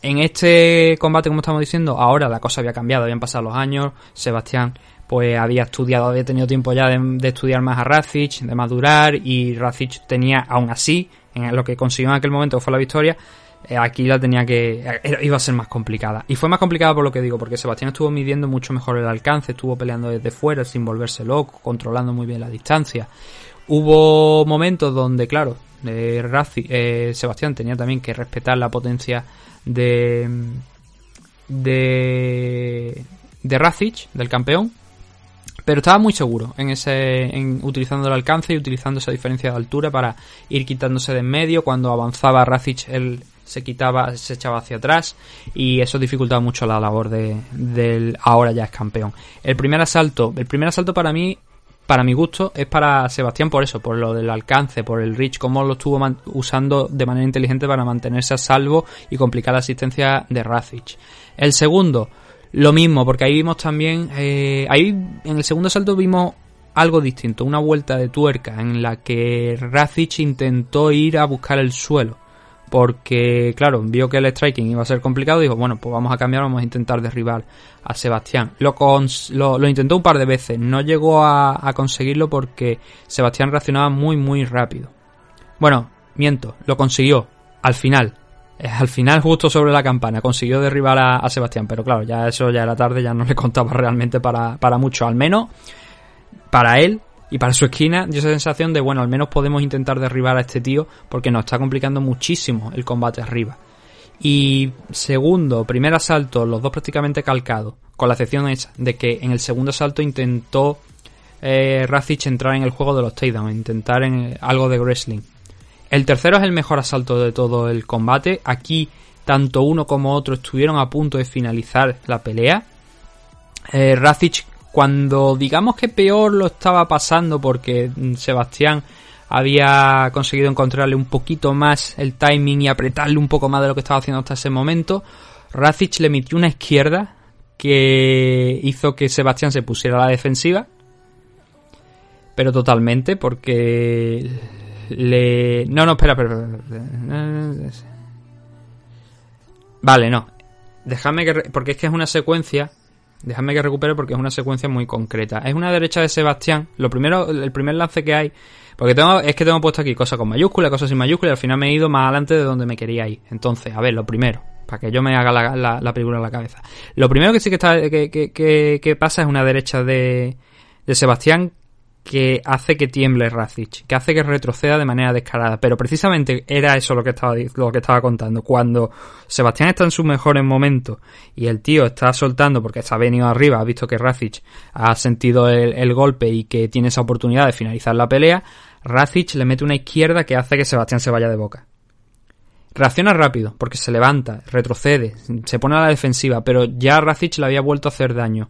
[SPEAKER 2] en este combate, como estamos diciendo, ahora la cosa había cambiado, habían pasado los años, Sebastián pues había estudiado, había tenido tiempo ya de, estudiar más a Racic, de madurar, y Racic tenía, aún así, en lo que consiguió en aquel momento fue la victoria, eh, aquí la tenía que, iba a ser más complicada. Y fue más complicada por lo que digo, porque Sebastián estuvo midiendo mucho mejor el alcance, estuvo peleando desde fuera sin volverse loco, controlando muy bien la distancia. Hubo momentos donde, claro, eh, eh, Sebastián tenía también que respetar la potencia de de de Racic, del campeón, pero estaba muy seguro en ese en utilizando el alcance y utilizando esa diferencia de altura para ir quitándose de en medio. Cuando avanzaba Racic él se quitaba se echaba hacia atrás y eso dificultaba mucho la labor de, del ahora ya es campeón. El primer asalto el primer asalto para mí para mi gusto es para Sebastián por eso, por lo del alcance, por el reach, cómo lo estuvo usando de manera inteligente para mantenerse a salvo y complicar la asistencia de Racic. El segundo, lo mismo, porque ahí vimos también, eh, ahí en el segundo salto vimos algo distinto, una vuelta de tuerca en la que Racic intentó ir a buscar el suelo. Porque, claro, vio que el striking iba a ser complicado dijo, bueno, pues vamos a cambiar, vamos a intentar derribar a Sebastián. Lo, cons- lo, intentó un par de veces, no llegó a, conseguirlo porque Sebastián reaccionaba muy, muy rápido. Bueno, miento, lo consiguió, al final. Eh, Al final, justo sobre la campana, consiguió derribar a, a Sebastián, pero claro, ya eso ya era tarde, ya no le contaba realmente para, para mucho, al menos para él y para su esquina, dio esa sensación de, bueno, al menos podemos intentar derribar a este tío porque nos está complicando muchísimo el combate arriba. Y segundo, primer asalto, los dos prácticamente calcados, con la excepción de que en el segundo asalto intentó eh, Razic entrar en el juego de los takedown, intentar en algo de wrestling. El tercero es el mejor asalto de todo el combate. Aquí tanto uno como otro estuvieron a punto de finalizar la pelea. Eh, Razic, cuando digamos que peor lo estaba pasando porque mm, Sebastián había conseguido encontrarle un poquito más el timing y apretarle un poco más de lo que estaba haciendo hasta ese momento, Razic le metió una izquierda que hizo que Sebastián se pusiera a la defensiva. Pero totalmente, porque le... No, no, espera, espera, espera. Vale, no. Déjame que... Porque es que es una secuencia... Déjame que recupere porque es una secuencia muy concreta. Es una derecha de Sebastián. Lo primero, el primer lance que hay... Porque tengo, es que tengo puesto aquí cosas con mayúsculas, cosas sin mayúsculas, y al final me he ido más adelante de donde me quería ir. Entonces, a ver, lo primero, para que yo me haga la, la- la película en la cabeza. Lo primero que sí que está que- que- que pasa es una derecha de, de Sebastián que hace que tiemble Razic, que hace que retroceda de manera descarada. Pero precisamente era eso lo que estaba, lo que estaba contando. Cuando Sebastián está en sus mejores momentos y el tío está soltando porque se ha venido arriba, ha visto que Razic ha sentido el, el golpe y que tiene esa oportunidad de finalizar la pelea, Razic le mete una izquierda que hace que Sebastián se vaya de boca. Reacciona rápido, porque se levanta, retrocede, se pone a la defensiva, pero ya Razic le había vuelto a hacer daño.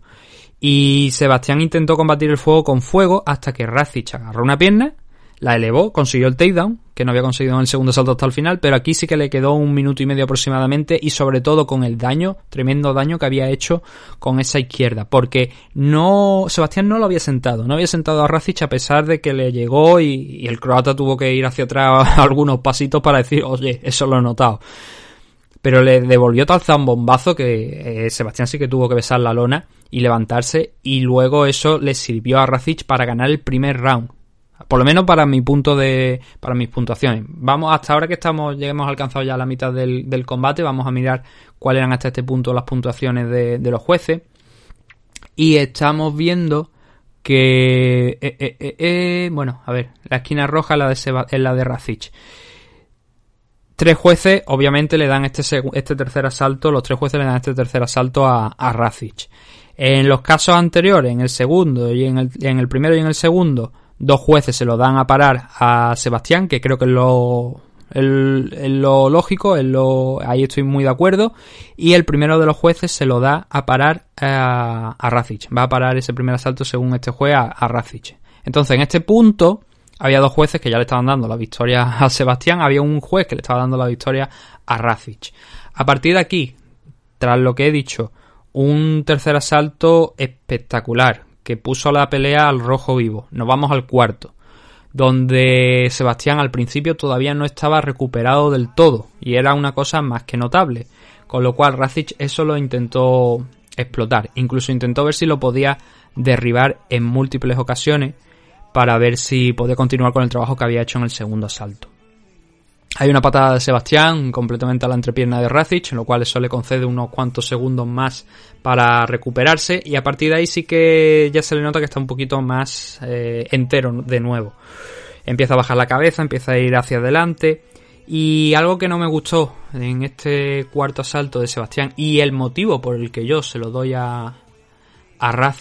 [SPEAKER 2] Y Sebastián intentó combatir el fuego con fuego hasta que Razic agarró una pierna, la elevó, consiguió el takedown, que no había conseguido en el segundo salto hasta el final, pero aquí sí que le quedó un minuto y medio aproximadamente y sobre todo con el daño, tremendo daño que había hecho con esa izquierda, porque no, Sebastián no lo había sentado, no había sentado a Razic a pesar de que le llegó y el croata tuvo que ir hacia atrás algunos pasitos para decir, oye, eso lo he notado pero le devolvió tal zambombazo que eh, Sebastián sí que tuvo que besar la lona y levantarse y luego eso le sirvió a Razic para ganar el primer round. Por lo menos para mi punto de. para mis puntuaciones. Vamos, hasta ahora que estamos, ya hemos alcanzado ya la mitad del, combate, vamos a mirar cuáles eran hasta este punto las puntuaciones de, los jueces. Y estamos viendo que. eh, eh, eh, eh, bueno, a ver, la esquina roja es la de, Razic. Tres jueces, obviamente, le dan este, este tercer asalto. Los tres jueces le dan este tercer asalto a, a Razic. En los casos anteriores, en el segundo y en el, en el primero y en el segundo, dos jueces se lo dan a parar a Sebastián, que creo que es lo, el- lo lógico, es lo, ahí estoy muy de acuerdo. Y el primero de los jueces se lo da a parar a, a Razic. Va a parar ese primer asalto, según este juez, a, a Razic. Entonces, en este punto, había dos jueces que ya le estaban dando la victoria a Sebastián, había un juez que le estaba dando la victoria a Razic. A partir de aquí, tras lo que he dicho, un tercer asalto espectacular que puso la pelea al rojo vivo. Nos vamos al cuarto, donde Sebastián al principio todavía no estaba recuperado del todo y era una cosa más que notable, con lo cual Razic eso lo intentó explotar, incluso intentó ver si lo podía derribar en múltiples ocasiones para ver si podía continuar con el trabajo que había hecho en el segundo asalto. Hay una patada de Sebastián completamente a la entrepierna de Razic, en lo cual eso le concede unos cuantos segundos más para recuperarse y a partir de ahí sí que ya se le nota que está un poquito más eh, entero de nuevo. Empieza a bajar la cabeza, empieza a ir hacia adelante y algo que no me gustó en este cuarto asalto de Sebastián y el motivo por el que yo se lo doy a, a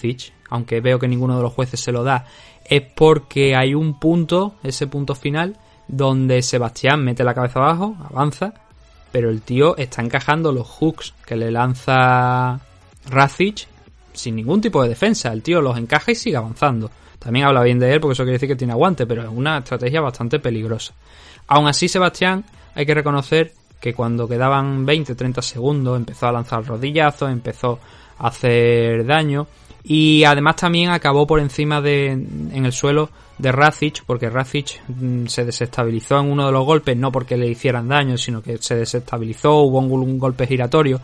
[SPEAKER 2] aunque veo que ninguno de los jueces se lo da, es porque hay un punto, ese punto final, donde Sebastián mete la cabeza abajo, avanza, pero el tío está encajando los hooks que le lanza Razic sin ningún tipo de defensa. El tío los encaja y sigue avanzando. También habla bien de él porque eso quiere decir que tiene aguante, pero es una estrategia bastante peligrosa. Aún así, Sebastián, hay que reconocer que cuando quedaban 20-30 segundos empezó a lanzar rodillazos, empezó a hacer daño y además también acabó por encima de en el suelo de Razic porque Razic mm, se desestabilizó en uno de los golpes no porque le hicieran daño sino que se desestabilizó hubo un, golpe giratorio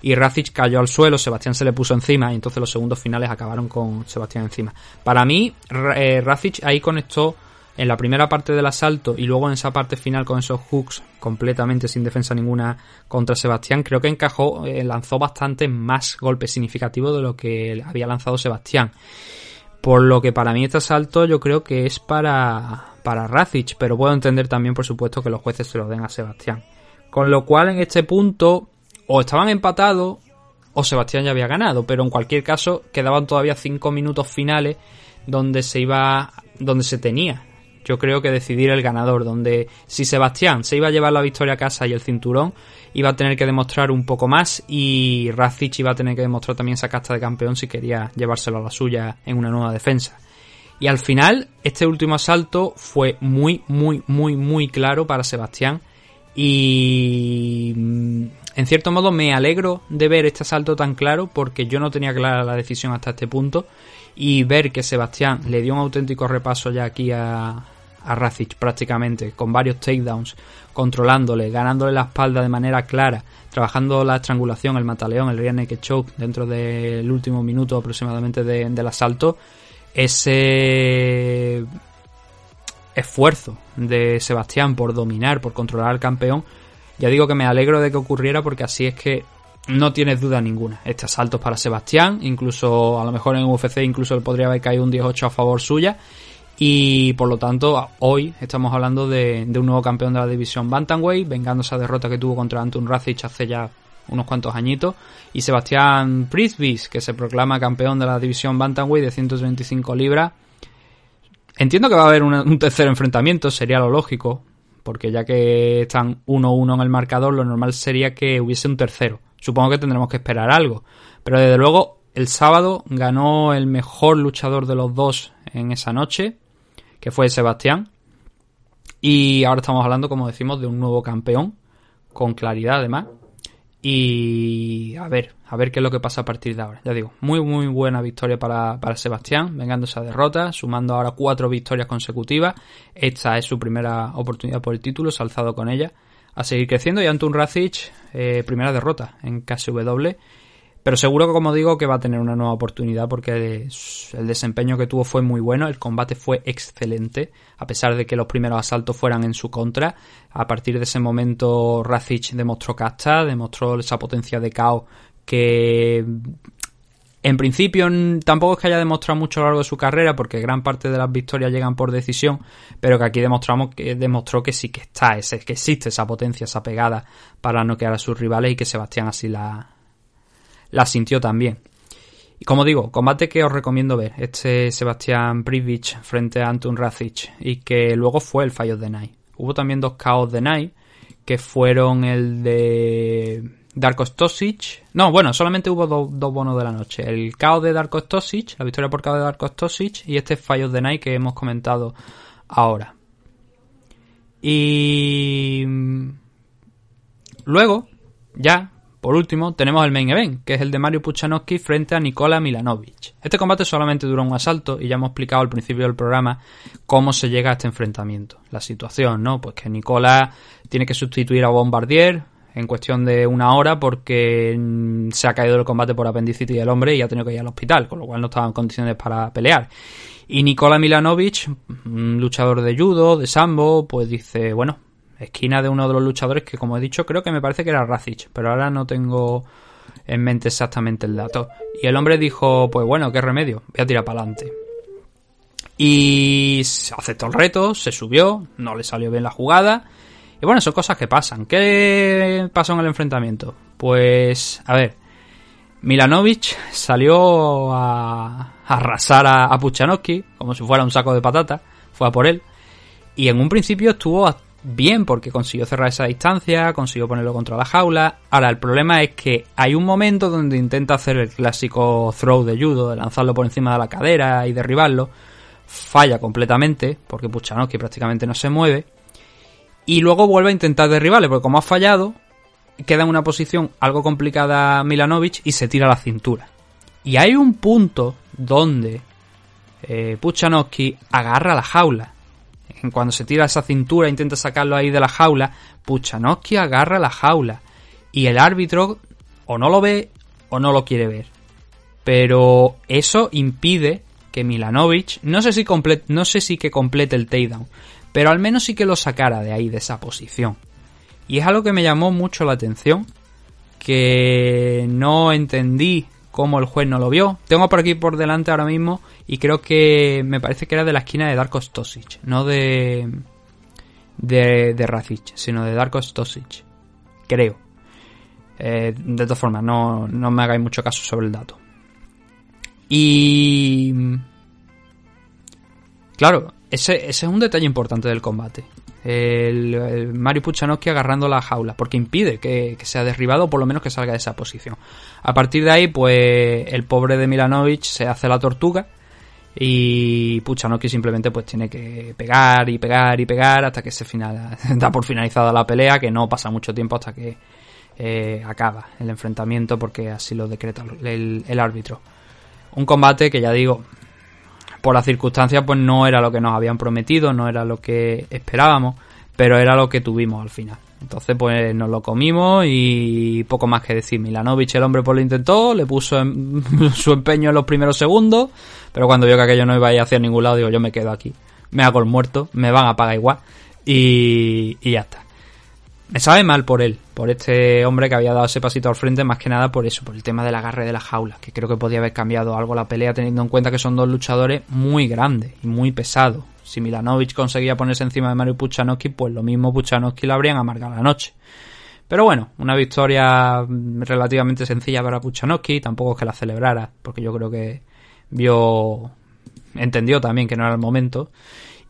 [SPEAKER 2] y Razic cayó al suelo Sebastián se le puso encima y entonces los segundos finales acabaron con Sebastián encima. Para mí eh, Razic ahí conectó en la primera parte del asalto y luego en esa parte final con esos hooks completamente sin defensa ninguna contra Sebastián, creo que encajó, eh, lanzó bastante más golpes significativos de lo que había lanzado Sebastián. Por lo que para mí este asalto yo creo que es para, para Razic, pero puedo entender también por supuesto que los jueces se lo den a Sebastián. Con lo cual en este punto o estaban empatados o Sebastián ya había ganado, pero en cualquier caso quedaban todavía 5 minutos finales donde se iba donde se tenía yo creo que decidir el ganador, donde si Sebastián se iba a llevar la victoria a casa y el cinturón, iba a tener que demostrar un poco más y Racic iba a tener que demostrar también esa casta de campeón si quería llevárselo a la suya en una nueva defensa. Y al final, este último asalto fue muy, muy, muy, muy claro para Sebastián y mm, en cierto modo me alegro de ver este asalto tan claro porque yo no tenía clara la decisión hasta este punto y ver que Sebastián le dio un auténtico repaso ya aquí a, a Racic prácticamente, con varios takedowns, controlándole, ganándole la espalda de manera clara, trabajando la estrangulación, el mataleón, el rear naked choke dentro del último minuto aproximadamente de- del asalto, ese esfuerzo de Sebastián por dominar, por controlar al campeón, ya digo que me alegro de que ocurriera porque así es que no tienes duda ninguna. Este asalto es para Sebastián, incluso a lo mejor en UFC incluso le podría haber caído un 18 a favor suya. Y por lo tanto, hoy estamos hablando de, un nuevo campeón de la división Bantamweight, vengando esa derrota que tuvo contra Anton Racic hace ya unos cuantos añitos. Y Sebastián Prisbis, que se proclama campeón de la división Bantamweight de 135 libras. Entiendo que va a haber una- un tercer enfrentamiento, sería lo lógico, porque ya que están 1-1 en el marcador, lo normal sería que hubiese un tercero. Supongo que tendremos que esperar algo. Pero desde luego, el sábado ganó el mejor luchador de los dos en esa noche, que fue Sebastián. Y ahora estamos hablando, como decimos, de un nuevo campeón, con claridad además. Y a ver, a ver qué es lo que pasa a partir de ahora. Ya digo, muy muy buena victoria para, para Sebastián, vengando esa derrota, sumando ahora cuatro victorias consecutivas. Esta es su primera oportunidad por el título, se alzado con ella. A seguir creciendo y Antun Racic, eh, primera derrota en KSW. Pero seguro que, como digo, que va a tener una nueva oportunidad porque el desempeño que tuvo fue muy bueno, el combate fue excelente, a pesar de que los primeros asaltos fueran en su contra. A partir de ese momento, Racic demostró casta, demostró esa potencia de caos que en principio tampoco es que haya demostrado mucho a lo largo de su carrera, porque gran parte de las victorias llegan por decisión, pero que aquí demostramos que demostró que sí que está, ese, que existe esa potencia, esa pegada para noquear a sus rivales y que Sebastián así la, la sintió también. Y como digo, combate que os recomiendo ver, este Sebastián Privic frente a Antun Racic y que luego fue el Fallo de Night. Hubo también dos caos de Night que fueron el de Darko Stosic. No, bueno, solamente hubo do- dos bonos de la noche. El caos de Darko Stosic, la victoria por caos de Darko Stosic y este Fallo de Night que hemos comentado ahora. Y mm, luego, ya, por último, tenemos el main event, que es el de Mario Puchanowski frente a Nikola Milanovic. Este combate solamente duró un asalto y ya hemos explicado al principio del programa cómo se llega a este enfrentamiento. La situación, ¿no? Pues que Nikola tiene que sustituir a Bombardier en cuestión de una hora porque mm, se ha caído del combate por apendicitis el hombre y ha tenido que ir al hospital, con lo cual no estaba en condiciones para pelear. Y Nikola Milanovic, un luchador de judo, de sambo, pues dice, bueno, esquina de uno de los luchadores que, como he dicho, creo que me parece que era Racic, pero ahora no tengo en mente exactamente el dato. Y el hombre dijo, pues bueno, qué remedio, voy a tirar para adelante. Y aceptó el reto, se subió, no le salió bien la jugada. Y bueno, son cosas que pasan. ¿Qué pasó en el enfrentamiento? Pues, a ver, Milanovic salió a, arrasar a, a Puchanowski como si fuera un saco de patata, fue a por él. Y en un principio estuvo bien porque consiguió cerrar esa distancia, consiguió ponerlo contra la jaula. Ahora, el problema es que hay un momento donde intenta hacer el clásico throw de judo, de lanzarlo por encima de la cadera y derribarlo. Falla completamente porque Puchanowski prácticamente no se mueve. Y luego vuelve a intentar derribarle porque como ha fallado, queda en una posición algo complicada Milanovic y se tira la cintura. Y hay un punto donde eh, Puchanowski agarra la jaula. Cuando se tira esa cintura, intenta sacarlo ahí de la jaula, Puchanowski agarra la jaula. Y el árbitro o no lo ve o no lo quiere ver. Pero eso impide que Milanovic, no sé si, no sé si que complete el takedown, pero al menos sí que lo sacara de ahí, de esa posición. Y es algo que me llamó mucho la atención, que no entendí cómo el juez no lo vio. Tengo por aquí por delante ahora mismo y creo que me parece que era de la esquina de Darko Stosic, no de de, de Racic, sino de Darko Stosic. creo. Eh, de todas formas, no, no me hagáis mucho caso sobre el dato. Y... Claro, ese, ese es un detalle importante del combate. El, Mario Puchanowski agarrando la jaula, porque impide que, sea derribado o por lo menos que salga de esa posición. A partir de ahí, pues el pobre de Milanovic se hace la tortuga y Puchanowski simplemente pues tiene que pegar y pegar y pegar hasta que se final, da por finalizada la pelea, que no pasa mucho tiempo hasta que eh, acaba el enfrentamiento porque así lo decreta el árbitro. Un combate que ya digo, por las circunstancias pues no era lo que nos habían prometido, no era lo que esperábamos, pero era lo que tuvimos al final. Entonces pues nos lo comimos y poco más que decir. Milanovic el hombre pues lo intentó, le puso en- su empeño en los primeros segundos, pero cuando vio que aquello no iba a ir hacia ningún lado, digo yo me quedo aquí. Me hago el muerto, me van a pagar igual y, y ya está. Me sabe mal por él, por este hombre que había dado ese pasito al frente, más que nada por eso, por el tema del agarre de la jaula, que creo que podía haber cambiado algo la pelea teniendo en cuenta que son dos luchadores muy grandes y muy pesados. Si Milanovic conseguía ponerse encima de Mario Puchanowski, pues lo mismo Puchanowski le habrían amargado la noche. Pero bueno, una victoria mm, relativamente sencilla para Puchanowski, tampoco es que la celebrara, porque yo creo que vio, entendió también que no era el momento.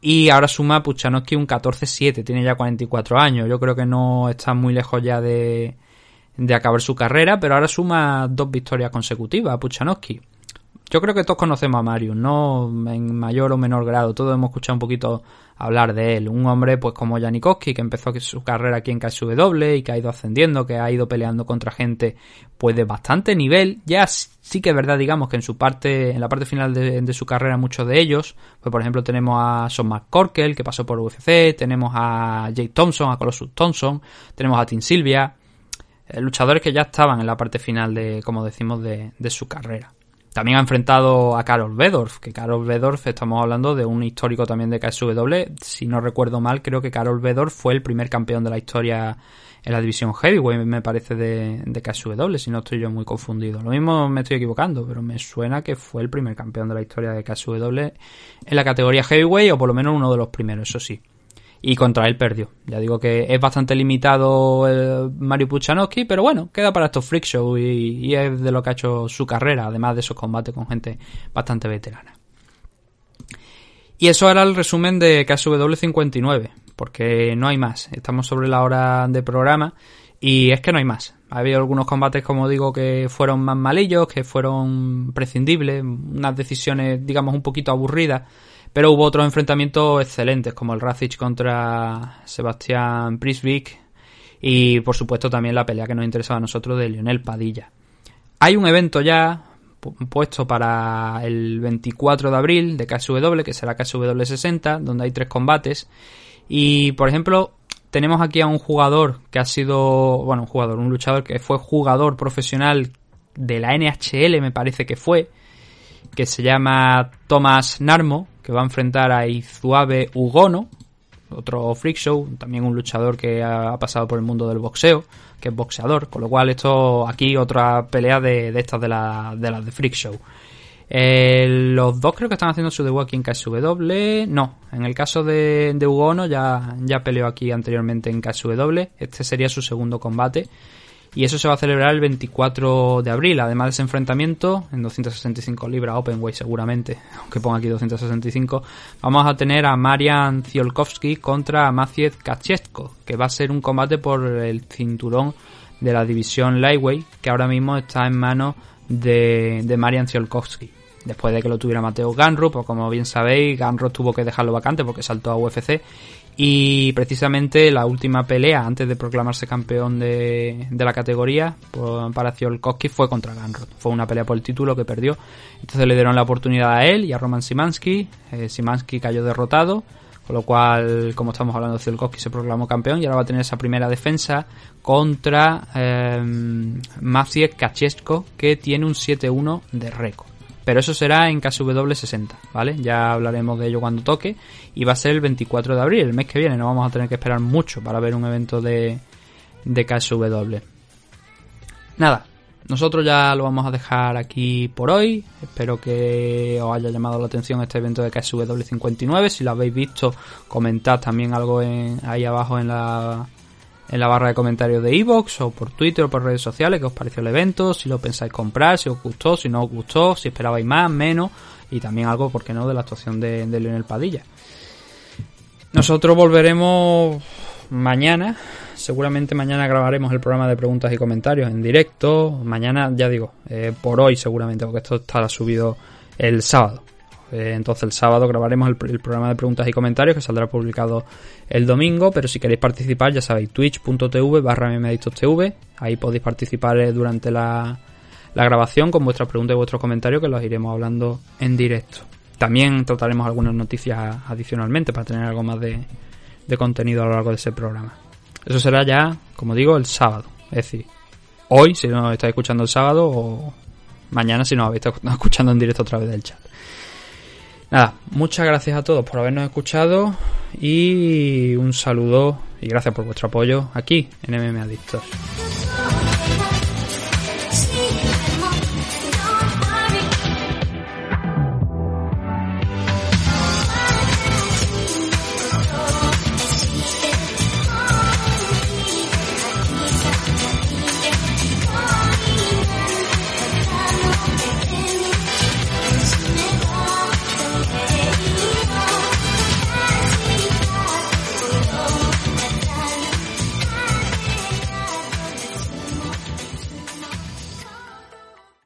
[SPEAKER 2] Y ahora suma Puchanowski un 14-7, tiene ya 44 años. Yo creo que no está muy lejos ya de, de acabar su carrera, pero ahora suma dos victorias consecutivas Puchanowski. Yo creo que todos conocemos a Marius, ¿no? En mayor o menor grado. Todos hemos escuchado un poquito hablar de él. Un hombre, pues como Janikowski, que empezó su carrera aquí en KSW y que ha ido ascendiendo, que ha ido peleando contra gente, pues de bastante nivel. Ya sí que es verdad, digamos, que en su parte, en la parte final de, su carrera, muchos de ellos, pues por ejemplo tenemos a Son McCorkle, que pasó por UFC, tenemos a Jake Thompson, a Colossus Thompson, tenemos a Tim Silvia, eh, luchadores que ya estaban en la parte final de, como decimos, de, de su carrera. También ha enfrentado a Karol Bedorf, que Karol Bedorf estamos hablando de un histórico también de KSW. Si no recuerdo mal, creo que Karol Bedorf fue el primer campeón de la historia en la división heavyweight, me parece, de, de KSW, si no estoy yo muy confundido. Lo mismo me estoy equivocando, pero me suena que fue el primer campeón de la historia de KSW en la categoría heavyweight, o por lo menos uno de los primeros, eso sí y contra él perdió. Ya digo que es bastante limitado el Mario Puchanowski, pero bueno, queda para estos freak show y, es de lo que ha hecho su carrera, además de esos combates con gente bastante veterana. Y eso era el resumen de KSW 59, porque no hay más. Estamos sobre la hora de programa y es que no hay más. Ha habido algunos combates, como digo, que fueron más malillos, que fueron prescindibles, unas decisiones, digamos, un poquito aburridas. Pero hubo otros enfrentamientos excelentes, como el Racic contra Sebastián Prisvik y, por supuesto, también la pelea que nos interesaba a nosotros de Lionel Padilla. Hay un evento ya puesto para el 24 de abril de KSW, que será KSW 60, donde hay tres combates. Y, por ejemplo, tenemos aquí a un jugador que ha sido, bueno, un jugador, un luchador que fue jugador profesional de la NHL, me parece que fue, que se llama Thomas Narmo, que va a enfrentar a Izuabe Ugono, otro freak show, también un luchador que ha pasado por el mundo del boxeo, que es boxeador, con lo cual esto aquí otra pelea de, de estas de las de, la de freak show. Eh, los dos creo que están haciendo su debut aquí en KSW. No, en el caso de, de Ugono ya, ya peleó aquí anteriormente en KSW. Este sería su segundo combate. Y eso se va a celebrar el 24 de abril. Además de ese enfrentamiento, en 265 libras Openweight seguramente, aunque ponga aquí 265, vamos a tener a Marian Ziolkowski contra Maciej Kachesko, que va a ser un combate por el cinturón de la división Lightweight, que ahora mismo está en manos de, de Marian Ziolkowski. Después de que lo tuviera Mateo Ganro, pues como bien sabéis, Ganro tuvo que dejarlo vacante porque saltó a UFC y precisamente la última pelea antes de proclamarse campeón de, de la categoría por, para Ziolkowski fue contra Ganrod. Fue una pelea por el título que perdió. Entonces le dieron la oportunidad a él y a Roman Simansky. Eh, Simansky cayó derrotado. Con lo cual, como estamos hablando, Ziolkowski se proclamó campeón y ahora va a tener esa primera defensa contra eh, Maciej Kachesko, que tiene un 7-1 de récord. Pero eso será en KSW 60, ¿vale? Ya hablaremos de ello cuando toque. Y va a ser el 24 de abril, el mes que viene. No vamos a tener que esperar mucho para ver un evento de, de KSW. Nada, nosotros ya lo vamos a dejar aquí por hoy. Espero que os haya llamado la atención este evento de KSW 59. Si lo habéis visto, comentad también algo ahí abajo en la, en la barra de comentarios de iVoox o por Twitter o por redes sociales qué os pareció el evento, si lo pensáis comprar, si os gustó, si no os gustó, si esperabais más, menos y también algo, ¿por qué no?, de la actuación de, de Leonel Padilla. Nosotros volveremos mañana. Seguramente mañana grabaremos el programa de preguntas y comentarios en directo. Mañana, ya digo, eh, por hoy seguramente, porque esto estará subido el sábado. Eh, entonces el sábado grabaremos el, programa de preguntas y comentarios que saldrá publicado el domingo. Pero si queréis participar, ya sabéis, twitch.tv barra. Ahí podéis participar eh, durante la, grabación con vuestras preguntas y vuestros comentarios que los iremos hablando en directo. También trataremos algunas noticias adicionalmente para tener algo más de, de contenido a lo largo de ese programa. Eso será ya, como digo, el sábado. Es decir, hoy si nos estáis escuchando el sábado o mañana si nos habéis estado escuchando en directo a través del chat. Nada, muchas gracias a todos por habernos escuchado y un saludo y gracias por vuestro apoyo aquí en MM Adictos.